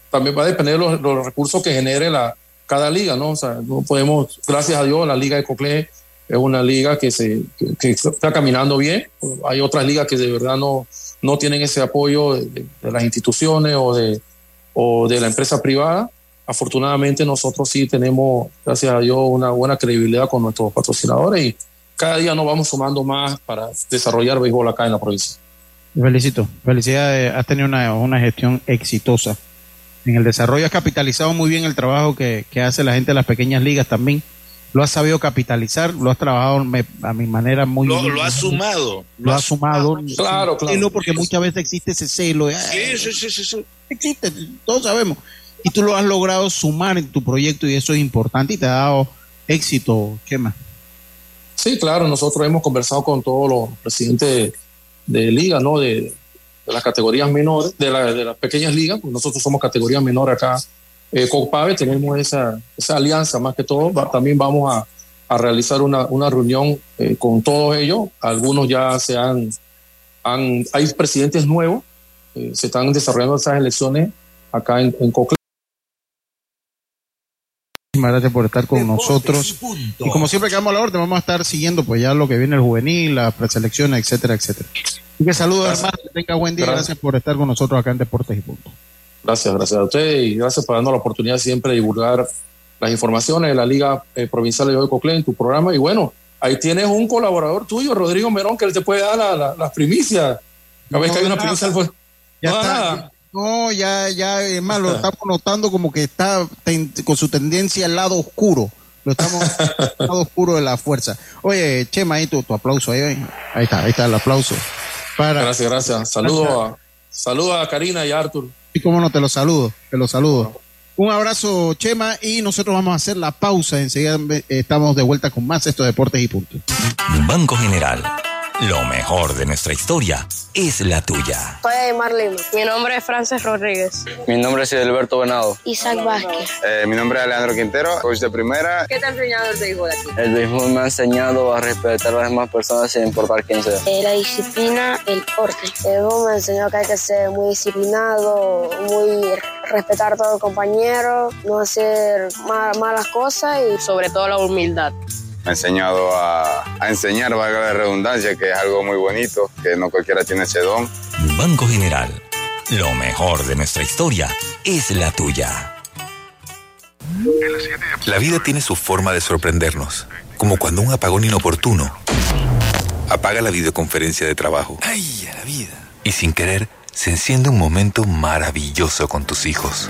también va a depender de los, los recursos que genere la, cada liga, ¿no? O sea, no podemos, gracias a Dios, la liga de Coclé es una liga que se que, que está caminando bien. Hay otras ligas que de verdad no, no tienen ese apoyo de, de- de las instituciones o de, o de la empresa privada. Afortunadamente nosotros sí tenemos, gracias a Dios, una buena credibilidad con nuestros patrocinadores y cada día nos vamos sumando más para desarrollar béisbol acá en la provincia. Felicito, felicidades, has tenido una, una gestión exitosa. En el desarrollo has capitalizado muy bien el trabajo que, que hace la gente de las pequeñas ligas también. Lo has sabido capitalizar, lo has trabajado me- a mi manera muy Lo, bien. lo ha sumado. Lo has sumado. Claro, claro. Porque muchas veces existe ese celo. de, Sí, "Ay, sí, sí, sí, sí. existe, todos sabemos. Y tú lo has logrado sumar en tu proyecto y eso es importante y te ha dado éxito, Chema. Sí, claro, nosotros hemos conversado con todos los presidentes de, de liga, ¿no? De, las categorías menores, de, la- de las pequeñas ligas, pues nosotros somos categoría menor acá. Eh, con PAVE tenemos esa, esa alianza más que todo. También vamos a, a realizar una, una reunión eh, con todos ellos. Algunos ya se han, han hay presidentes nuevos, eh, se están desarrollando esas elecciones acá en, en Coclé. Muchísimas gracias por estar con nosotros. Y como siempre quedamos a la orden, vamos a estar siguiendo pues ya lo que viene el juvenil, las preselecciones, etcétera, etcétera. Así que saludos hermano, que tenga buen día, Gracias. gracias por estar con nosotros acá en Deportes y Punto. Gracias, gracias a ustedes y gracias por darnos la oportunidad siempre de divulgar las informaciones de la Liga eh, Provincial de Coclé en tu programa. Y bueno, ahí tienes un colaborador tuyo, Rodrigo Merón, que él te puede dar la- la- las primicias. Cada vez que hay una primicia, él nada. fue. Ya Ah, está. No, ya, ya, es más, lo estamos notando como que está ten- con su tendencia al lado oscuro. Lo estamos al lado oscuro de la fuerza. Oye, Chema, ahí tu, tu aplauso. Ahí, ahí está, ahí está el aplauso. Para, Gracias, gracias. Saludos a, saludos a Karina y a Arthur. Y cómo no, te lo saludo, te lo saludo. Un abrazo, Chema, y nosotros vamos a hacer la pausa. Enseguida eh, estamos de vuelta con más estos deportes y puntos. Banco General. Lo mejor de nuestra historia es la tuya. Soy Aymar Lima. Mi nombre es Frances Rodríguez. Mi nombre es Edilberto Venado. Isaac Vázquez. Eh, mi nombre es Alejandro Quintero, coach de primera. ¿Qué te ha enseñado el béisbol aquí? El béisbol me ha enseñado a respetar a las demás personas sin importar quién sea. Eh, la disciplina, el porte. Eh, vos me enseñó que hay que ser muy disciplinado, muy respetar a todo el compañero, no hacer ma- malas cosas y Sobre todo la humildad. Me ha enseñado a, a enseñar, valga la redundancia, que es algo muy bonito, que no cualquiera tiene ese don. Banco General. Lo mejor de nuestra historia es la tuya. La vida tiene su forma de sorprendernos, como cuando un apagón inoportuno apaga la videoconferencia de trabajo. ¡Ay, a la vida! Y sin querer, se enciende un momento maravilloso con tus hijos.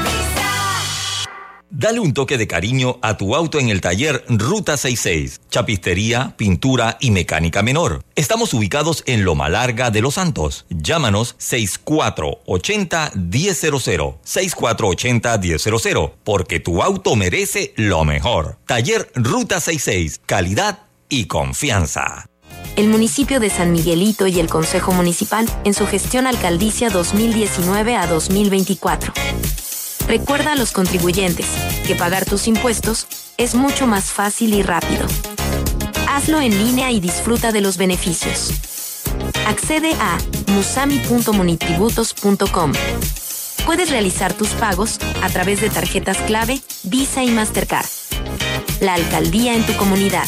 Dale un toque de cariño a tu auto en el taller Ruta 66. Chapistería, pintura y mecánica menor. Estamos ubicados en Loma Larga de Los Santos. Llámanos 6480-1000. 6480-1000. Porque tu auto merece lo mejor. Taller Ruta 66. Calidad y confianza. El municipio de San Miguelito y el Consejo Municipal en su gestión alcaldicia 2019 a 2024. Recuerda a los contribuyentes que pagar tus impuestos es mucho más fácil y rápido. Hazlo en línea y disfruta de los beneficios. Accede a musami.monitributos.com. Puedes realizar tus pagos a través de tarjetas clave, Visa y Mastercard. La alcaldía en tu comunidad.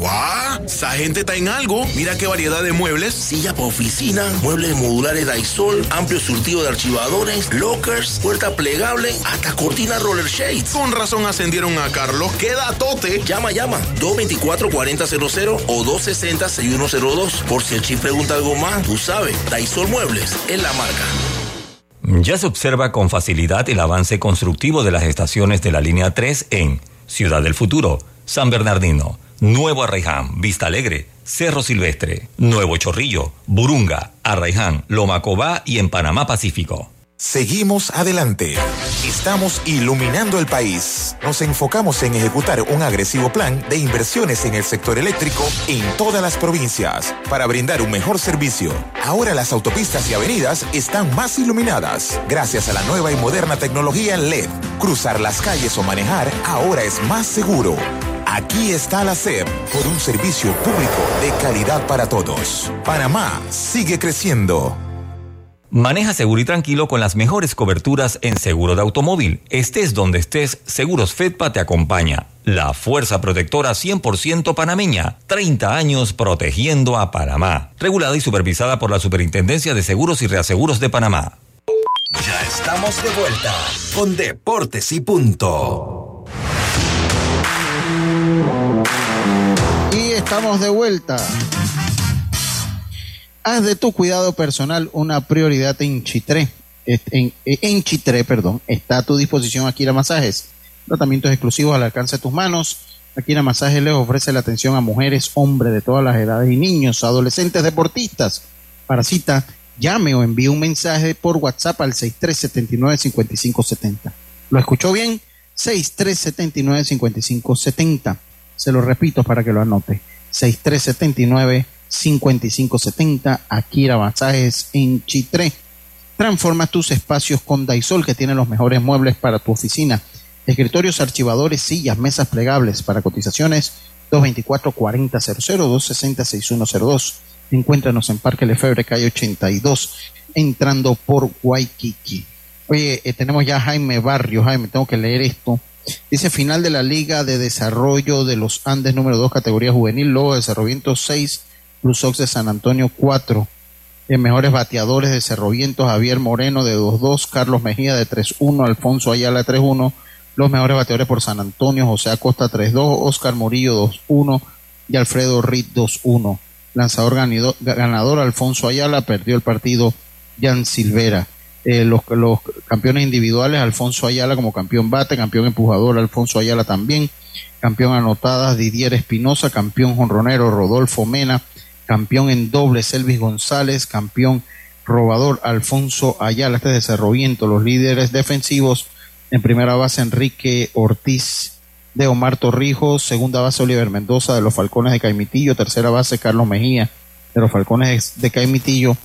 ¡Guau! Esa gente está en algo. Mira qué variedad de muebles. Silla para oficina, muebles modulares Daisol, amplio surtido de archivadores, lockers, puerta plegable, hasta cortina roller shades. Con razón ascendieron a Carlos. ¡Qué datote! Llama, llama. 224-4000 o 260-6102. Por si el chip pregunta algo más, tú sabes. Daisol Muebles es la marca. Ya se observa con facilidad el avance constructivo de las estaciones de la línea 3 en Ciudad del Futuro, San Bernardino, Nuevo Arraiján, Vista Alegre, Cerro Silvestre, Nuevo Chorrillo, Burunga, Arraiján, Lomacobá y en Panamá Pacífico. Seguimos adelante. Estamos iluminando el país. Nos enfocamos en ejecutar un agresivo plan de inversiones en el sector eléctrico en todas las provincias para brindar un mejor servicio. Ahora las autopistas y avenidas están más iluminadas gracias a la nueva y moderna tecnología LED. Cruzar las calles o manejar ahora es más seguro. Aquí está la SEP por un servicio público de calidad para todos. Panamá sigue creciendo. Maneja seguro y tranquilo con las mejores coberturas en seguro de automóvil. Estés donde estés, Seguros Fedpa te acompaña. La fuerza protectora 100% panameña. 30 años protegiendo a Panamá. Regulada y supervisada por la Superintendencia de Seguros y Reaseguros de Panamá. Ya estamos de vuelta con Deportes y Punto. Estamos de vuelta. Haz de tu cuidado personal una prioridad en Chitré. En, en Chitré, perdón. Está a tu disposición Akira Masajes. Tratamientos exclusivos al alcance de tus manos. Akira Masajes les ofrece la atención a mujeres, hombres de todas las edades y niños, adolescentes, deportistas. Para cita, llame o envíe un mensaje por WhatsApp al 6379-5570. ¿Lo escuchó bien? 6379-5570. Se lo repito para que lo anote. 6379-5570. Akira Masajes en Chitré. Transforma tus espacios con Daisol, que tiene los mejores muebles para tu oficina. Escritorios, archivadores, sillas, mesas plegables para cotizaciones 224-4000, 260-6102. Encuéntranos en Parque Lefebvre, calle 82, entrando por Waikiki. Oye, eh, tenemos ya a Jaime Barrio. Jaime, tengo que leer esto. Dice final de la Liga de Desarrollo de los Andes número 2, categoría juvenil, Lobo de Cerroviento 6, Plus Ox de San Antonio 4. En mejores bateadores de Cerroviento, Javier Moreno de 2-2, Carlos Mejía de 3-1, Alfonso Ayala 3-1. Los mejores bateadores por San Antonio, José Acosta 3-2, Oscar Murillo 2-1 y Alfredo Reed 2-1. Lanzador ganador Alfonso Ayala perdió el partido Jan Silvera. Eh, los, campeones individuales, Alfonso Ayala como campeón bate, campeón empujador, Alfonso Ayala también, campeón anotadas, Didier Espinosa, campeón jonronero, Rodolfo Mena, campeón en doble, Elvis González, campeón robador, Alfonso Ayala, este es Cerroviento, los líderes defensivos, en primera base, Enrique Ortiz, de Omar Torrijos, segunda base Oliver Mendoza de los Falcones de Caimitillo, tercera base Carlos Mejía de los Falcones de Caimitillo,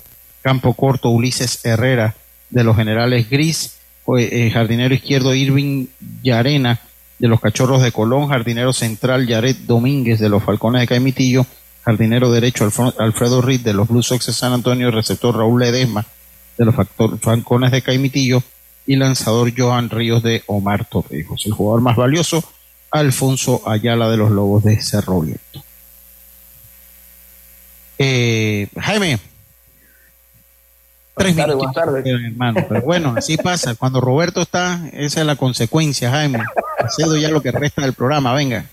campo corto Ulises Herrera de los Generales Gris, eh, jardinero izquierdo Irving Yarena de los Cachorros de Colón, jardinero central Yaret Domínguez de los Falcones de Caimitillo, jardinero derecho Alfredo Riz de los Blue Sox de San Antonio, receptor Raúl Ledesma de los Falcones de Caimitillo y lanzador Johan Ríos de Omar Torrijos. El jugador más valioso, Alfonso Ayala de los Lobos de Cerro Viento. Eh, Jaime. Tres buenas buenas tardes. Hermano, pero bueno, así pasa. Cuando Roberto está, esa es la consecuencia, Jaime. Cedo ya lo que resta del programa, venga.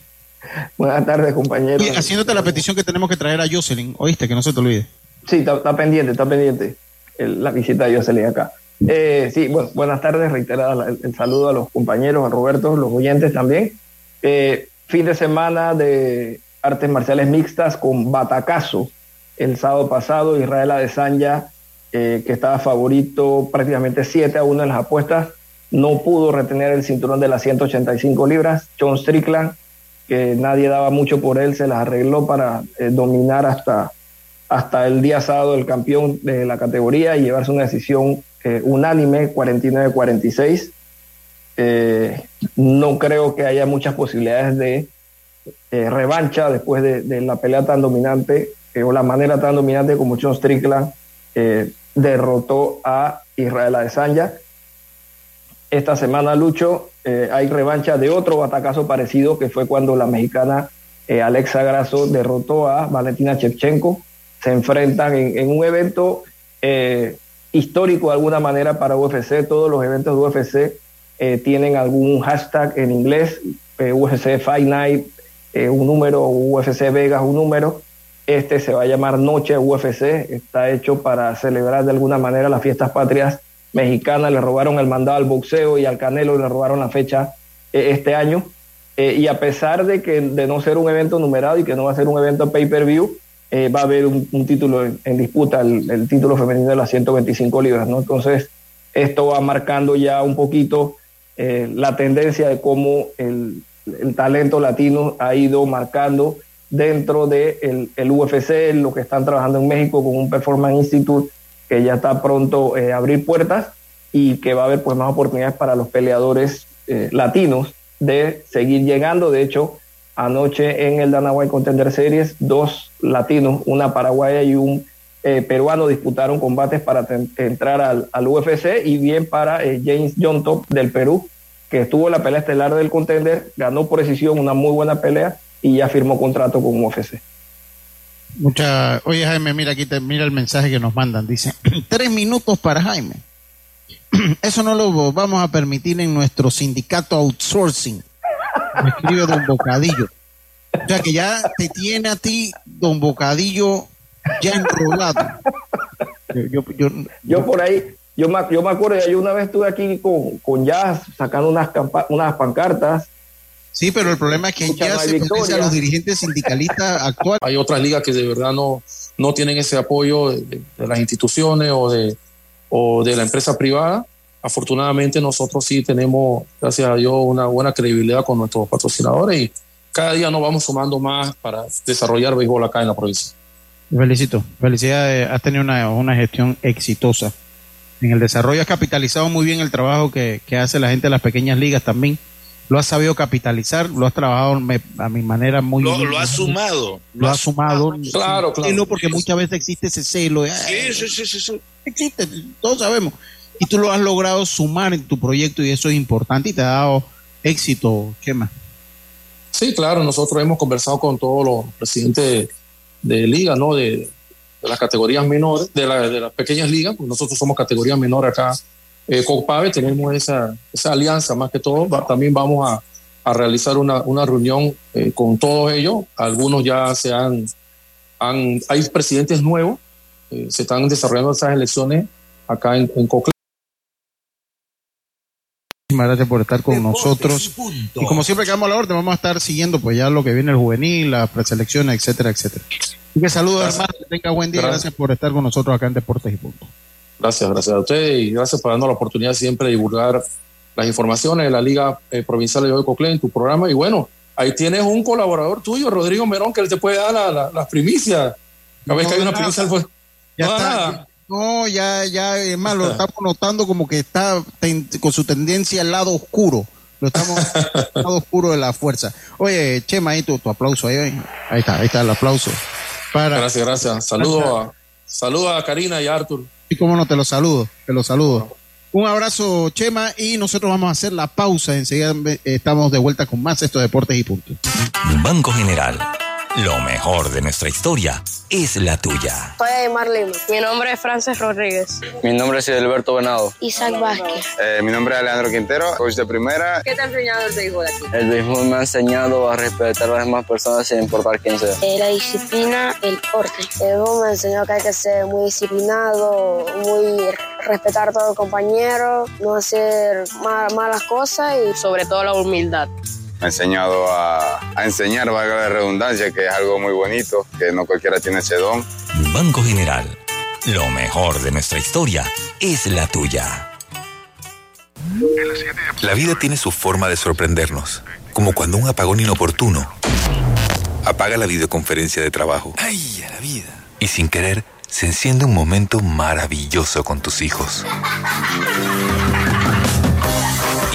Buenas tardes, compañero. haciéndote la petición que tenemos que traer a Jocelyn, oíste, que no se te olvide. Sí, está, pendiente, está pendiente la visita de Jocelyn acá. Eh, sí, bueno, buenas tardes, reiterada el, saludo a los compañeros, a Roberto, los oyentes también. Eh, fin de semana de artes marciales mixtas con batacazo el sábado pasado, Israel Adesanya, eh, que estaba favorito prácticamente 7 a 1 en las apuestas, no pudo retener el cinturón de las 185 libras. John Strickland, que nadie daba mucho por él, se las arregló para eh, dominar hasta, hasta el día sábado el campeón de la categoría y llevarse una decisión eh, unánime, 49-46. no creo que haya muchas posibilidades de revancha después de, de, la pelea tan dominante o la manera tan dominante como John Strickland derrotó a Israel Adesanya. Esta semana, Lucho, eh, hay revancha de otro batacazo parecido, que fue cuando la mexicana eh, Alexa Grasso derrotó a Valentina Shevchenko. Se enfrentan en, un evento eh, histórico de alguna manera para UFC. Todos los eventos de UFC tienen algún hashtag en inglés, UFC Fight Night, un número, UFC Vegas, un número este se va a llamar Noche UFC, está hecho para celebrar de alguna manera las fiestas patrias mexicanas. Le robaron el mandado al boxeo y al Canelo le robaron la fecha eh, este año. Eh, y a pesar de que de no ser un evento numerado y que no va a ser un evento pay-per-view, eh, va a haber un, título en, disputa, el, título femenino de las 125 libras. ¿no? Entonces, esto va marcando ya un poquito la tendencia de cómo el, el talento latino ha ido marcando dentro del de el UFC, lo que están trabajando en México con un Performance Institute que ya está pronto eh, a abrir puertas y que va a haber pues más oportunidades para los peleadores eh, latinos de seguir llegando. De hecho, anoche en el Dana White Contender Series, dos latinos, una paraguaya y un eh, peruano disputaron combates para entrar al, al, UFC y bien para James John Top del Perú, que estuvo en la pelea estelar del Contender, ganó por decisión una muy buena pelea y ya firmó contrato con UFC. Mucha, oye Jaime, mira aquí, te, mira el mensaje que nos mandan. Dice, tres minutos para Jaime. Eso no lo vamos a permitir en nuestro sindicato outsourcing. Me escribe Don Bocadillo. O sea que ya te tiene a ti Don Bocadillo ya enrolado. Yo, yo, yo, por ahí, yo me, yo me acuerdo, yo una vez estuve aquí con, con Jazz sacando unas, unas pancartas Sí, pero el problema es que ya se a los dirigentes sindicalistas actuales. Hay otras ligas que de verdad no, no tienen ese apoyo de, las instituciones o de, o de la empresa privada. Afortunadamente nosotros sí tenemos, gracias a Dios, una buena credibilidad con nuestros patrocinadores y cada día nos vamos sumando más para desarrollar béisbol acá en la provincia. Felicito, felicidades, has tenido una, una gestión exitosa. En el desarrollo has capitalizado muy bien el trabajo que, que hace la gente de las pequeñas ligas también lo has sabido capitalizar, lo has trabajado a mi manera muy Lo, lo has sumado. Lo, has sumado. Claro, claro. Porque muchas veces existe ese celo. Sí, sí, sí, sí, Existe, todos sabemos. Y tú lo has logrado sumar en tu proyecto y eso es importante y te ha dado éxito, Chema. Sí, claro, nosotros hemos conversado con todos los presidentes de, liga, ¿no? De, las categorías menores, de, de las pequeñas ligas, pues nosotros somos categoría menor acá eh, con PAVE tenemos esa, esa alianza más que todo. también vamos a, a realizar una, una reunión eh, con todos ellos. Algunos ya se han, han hay presidentes nuevos, eh, se están desarrollando esas elecciones acá en, en Muchísimas gracias por estar con nosotros. Y, como siempre quedamos a la orden, vamos a estar siguiendo pues ya lo que viene el juvenil, las preselecciones, etcétera, etcétera. Y que saludos, hermano, que tenga buen día. Gracias. gracias por estar con nosotros acá en Deportes y Punto. Gracias, gracias a usted y gracias por darnos la oportunidad siempre de divulgar las informaciones de la Liga eh, Provincial de Coclé en tu programa. Y bueno, ahí tienes un colaborador tuyo, Rodrigo Merón, que él te puede dar las la, primicias. Cada vez que hay una primicia, pues, ya está, no, ya, ya, es más, lo estamos notando como que está con su tendencia al lado oscuro. Lo estamos al lado oscuro de la fuerza. Oye, Chema, ahí tu, aplauso. Ahí, ahí está, ahí está el aplauso. Para... Gracias, gracias. Saludo a, saludo a Karina y a Arthur. Y cómo no, te lo saludo, te lo saludo. Un abrazo, Chema, y nosotros vamos a hacer la pausa. Enseguida estamos de vuelta con más estos deportes y puntos. Banco General lo mejor de nuestra historia es la tuya. Soy Aymar Lima. Mi nombre es Frances Rodríguez. Mi nombre es Alberto Venado. Isaac Vázquez. Eh, mi nombre es Alejandro Quintero, coach de primera. ¿Qué te ha enseñado el béisbol aquí? El béisbol me ha enseñado a respetar a las demás personas sin importar quién sea. Eh, la disciplina, el porte. El béisbol me enseñó que hay que ser muy disciplinado, muy respetar a todo el compañero, no hacer malas cosas y sobre todo la humildad me ha enseñado a, enseñar, valga la redundancia, que es algo muy bonito, que no cualquiera tiene ese don. Banco General, lo mejor de nuestra historia es la tuya. La vida tiene su forma de sorprendernos, como cuando un apagón inoportuno apaga la videoconferencia de trabajo. ¡Ay, a la vida! Y sin querer, se enciende un momento maravilloso con tus hijos.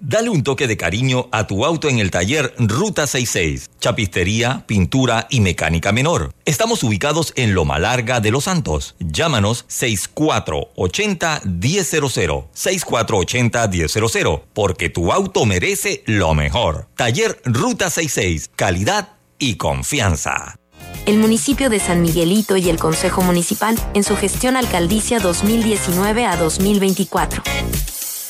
Dale un toque de cariño a tu auto en el taller Ruta 66, chapistería, pintura y mecánica menor. Estamos ubicados en Loma Larga de Los Santos. Llámanos 6480-1000, 6480-1000, porque tu auto merece lo mejor. Taller Ruta 66, calidad y confianza. El municipio de San Miguelito y el Consejo Municipal en su gestión alcaldicia 2019 a 2024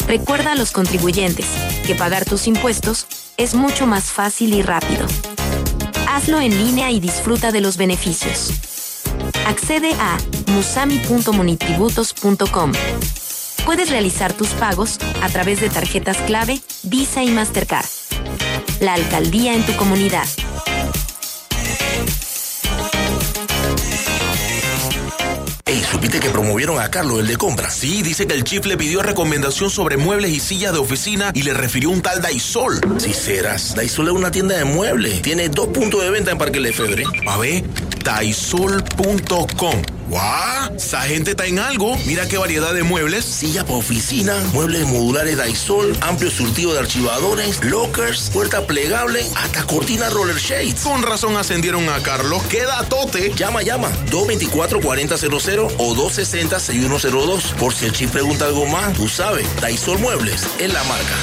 Recuerda a los contribuyentes que pagar tus impuestos es mucho más fácil y rápido. Hazlo en línea y disfruta de los beneficios. Accede a musami.monitributos.com. Puedes realizar tus pagos a través de tarjetas clave, Visa y Mastercard. La alcaldía en tu comunidad. ¿Supiste que promovieron a Carlos, el de compra? Sí, dice que el chief le pidió recomendación sobre muebles y sillas de oficina y le refirió un tal Daisol. Si serás, Daisol es una tienda de muebles. Tiene dos puntos de venta en Parque Lefebvre. A ver, daisol.com. ¡Guau! Esa gente está en algo. Mira qué variedad de muebles. Silla para oficina, muebles modulares Daisol, amplio surtido de archivadores, lockers, puerta plegable, hasta cortina roller shades. Con razón ascendieron a Carlos. ¡Queda tote! Llama, llama. 224-4000 o 260-6102. Por si el chip pregunta algo más, tú sabes. Daisol Muebles es la marca.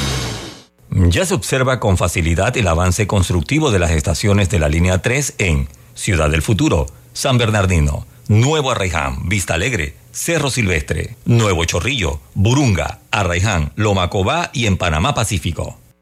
Ya se observa con facilidad el avance constructivo de las estaciones de la línea 3 en Ciudad del Futuro, San Bernardino, Nuevo Arraiján, Vista Alegre, Cerro Silvestre, Nuevo Chorrillo, Burunga, Arraiján, Lomacobá y en Panamá Pacífico.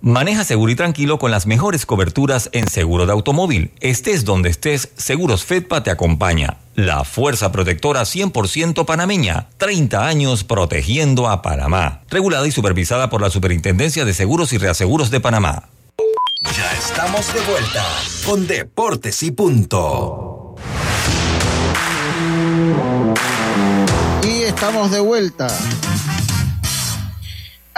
Maneja seguro y tranquilo con las mejores coberturas en seguro de automóvil. Estés donde estés, Seguros Fedpa te acompaña. La fuerza protectora 100% panameña. 30 años protegiendo a Panamá. Regulada y supervisada por la Superintendencia de Seguros y Reaseguros de Panamá. Ya estamos de vuelta con Deportes y Punto. Y estamos de vuelta.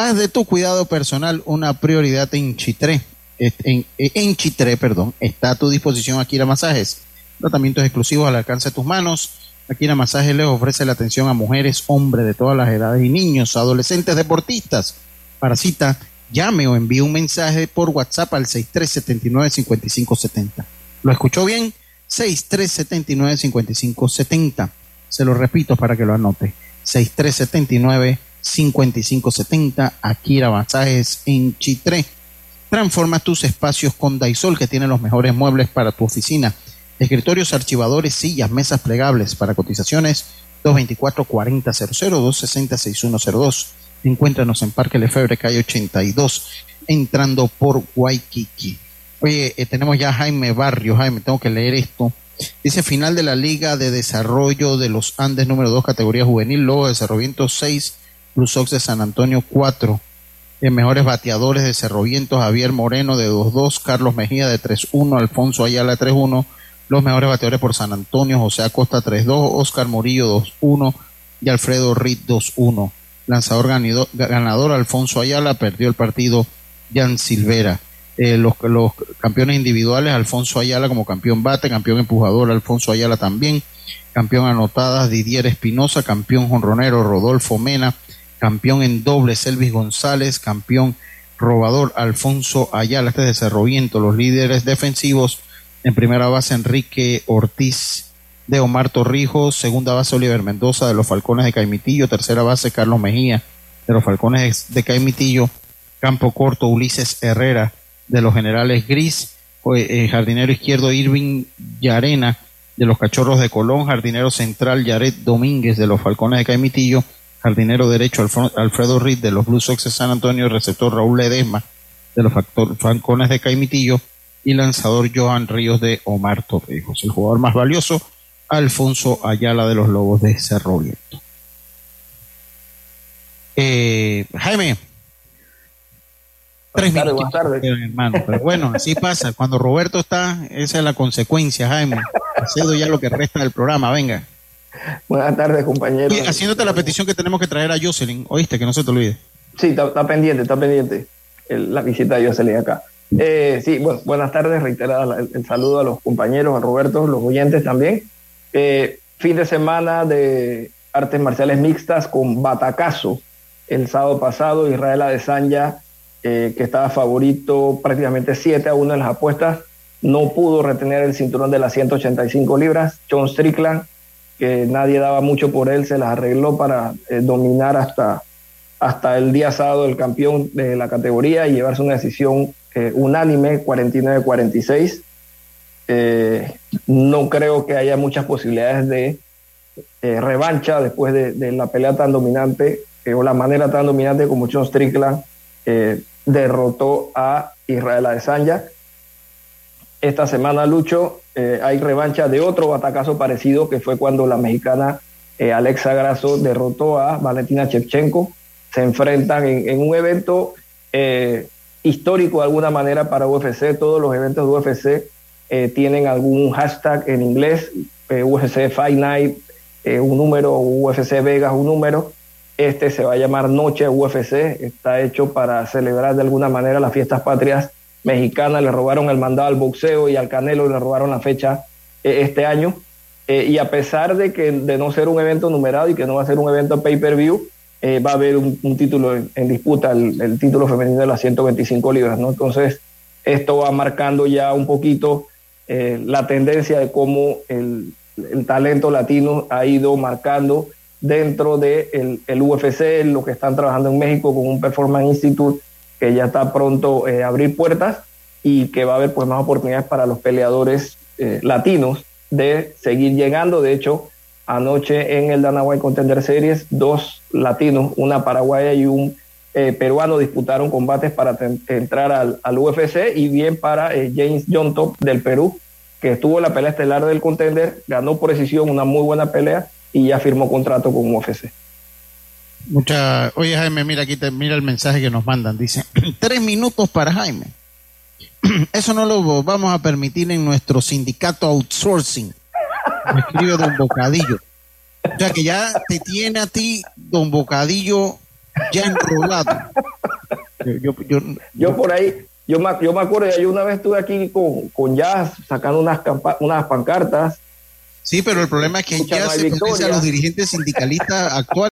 Haz de tu cuidado personal una prioridad en Chitré. En, en Chitré, perdón, está a tu disposición Akira Masajes. Tratamientos exclusivos al alcance de tus manos. Akira Masajes les ofrece la atención a mujeres, hombres de todas las edades y niños, adolescentes, deportistas. Para cita, llame o envíe un mensaje por WhatsApp al 6379-5570. ¿Lo escuchó bien? 6379-5570. Se lo repito para que lo anote. 6379-5570. Akira Masajes en Chitré. Transforma tus espacios con Daisol, que tiene los mejores muebles para tu oficina. Escritorios, archivadores, sillas, mesas plegables para cotizaciones 224-4000, 260-6102. Encuéntranos en Parque Lefebvre, calle 82, entrando por Waikiki. Oye, eh, tenemos ya Jaime Barrio. Jaime, tengo que leer esto. Dice final de la Liga de Desarrollo de los Andes número 2, categoría juvenil, Lobo de Cerroviento 6, Plus Ox de San Antonio 4. En mejores bateadores de Cerroviento, Javier Moreno de 2-2, Carlos Mejía de 3-1, Alfonso Ayala 3-1. Los mejores bateadores por San Antonio, José Acosta 3-2, Oscar Murillo 2-1 y Alfredo Reed 2-1. Lanzador ganador, Alfonso Ayala, perdió el partido Jan Silvera. Eh, los, los, campeones individuales, Alfonso Ayala como campeón bate, campeón empujador, Alfonso Ayala también, campeón anotadas, Didier Espinosa, campeón jonronero, Rodolfo Mena, campeón en doble, Elvis González, campeón robador, Alfonso Ayala, este es de Cerroviento, los líderes defensivos, en primera base, Enrique Ortiz de Omar Torrijos, segunda base, Oliver Mendoza de los Falcones de Caimitillo, tercera base, Carlos Mejía de los Falcones de Caimitillo, campo corto, Ulises Herrera, de los generales Gris, eh, jardinero izquierdo Irving Yarena de los Cachorros de Colón, jardinero central Yaret Domínguez de los Falcones de Caimitillo, jardinero derecho Alfredo Reed de los Blue Sox de San Antonio, receptor Raúl Ledesma de los Falcones de Caimitillo y lanzador Joan Ríos de Omar Torrijos. El jugador más valioso, Alfonso Ayala de los Lobos de Cerro Viento. Eh, Jaime, Tres tardes, buenas tardes. hermano. Pero bueno, así pasa. Cuando Roberto está, esa es la consecuencia, Jaime. Cedo ya lo que resta del programa, venga. Buenas tardes, compañero. haciéndote la petición que tenemos que traer a Jocelyn, oíste, que no se te olvide. Sí, está, pendiente, está pendiente la visita de Jocelyn acá. Eh, sí, bueno, buenas tardes, reiterada el, saludo a los compañeros, a Roberto, los oyentes también. Eh, fin de semana de artes marciales mixtas con Batacazo. El sábado pasado, Israel Adesanya eh, que estaba favorito prácticamente 7 a 1 en las apuestas, no pudo retener el cinturón de las 185 libras. John Strickland, que nadie daba mucho por él, se las arregló para eh, dominar hasta, hasta el día sábado el campeón de la categoría y llevarse una decisión eh, unánime, 49-46. no creo que haya muchas posibilidades de revancha después de, de, la pelea tan dominante o la manera tan dominante como John Strickland derrotó a Israel Adesanya. Esta semana, Lucho, eh, hay revancha de otro batacazo parecido que fue cuando la mexicana eh, Alexa Grasso derrotó a Valentina Shevchenko. Se enfrentan en, un evento eh, histórico de alguna manera para UFC. Todos los eventos de UFC tienen algún hashtag en inglés, UFC Fight Night, un número, UFC Vegas, un número este se va a llamar Noche UFC, está hecho para celebrar de alguna manera las fiestas patrias mexicanas. Le robaron el mandado al boxeo y al Canelo le robaron la fecha eh, este año. Eh, y a pesar de que de no ser un evento numerado y que no va a ser un evento pay-per-view, eh, va a haber un, título en, disputa, el, título femenino de las 125 libras. ¿no? Entonces, esto va marcando ya un poquito la tendencia de cómo el, el talento latino ha ido marcando dentro del de el UFC, lo que están trabajando en México con un Performance Institute que ya está pronto eh, abrir puertas y que va a haber pues más oportunidades para los peleadores eh, latinos de seguir llegando. De hecho, anoche en el Dana White Contender Series, dos latinos, una paraguaya y un eh, peruano disputaron combates para entrar al, UFC y bien para James John Top del Perú, que estuvo en la pelea estelar del Contender, ganó por decisión una muy buena pelea y ya firmó contrato con UFC. Mucha, oye Jaime, mira aquí, te, mira el mensaje que nos mandan. Dice, tres minutos para Jaime. Eso no lo vamos a permitir en nuestro sindicato outsourcing. Me escribe Don Bocadillo. O sea que ya te tiene a ti Don Bocadillo ya enrolado. Yo, yo, yo, por ahí, yo me, yo me acuerdo, yo una vez estuve aquí con, con Jazz sacando unas, unas pancartas. Sí, pero el problema es que ya se a los dirigentes sindicalistas actuales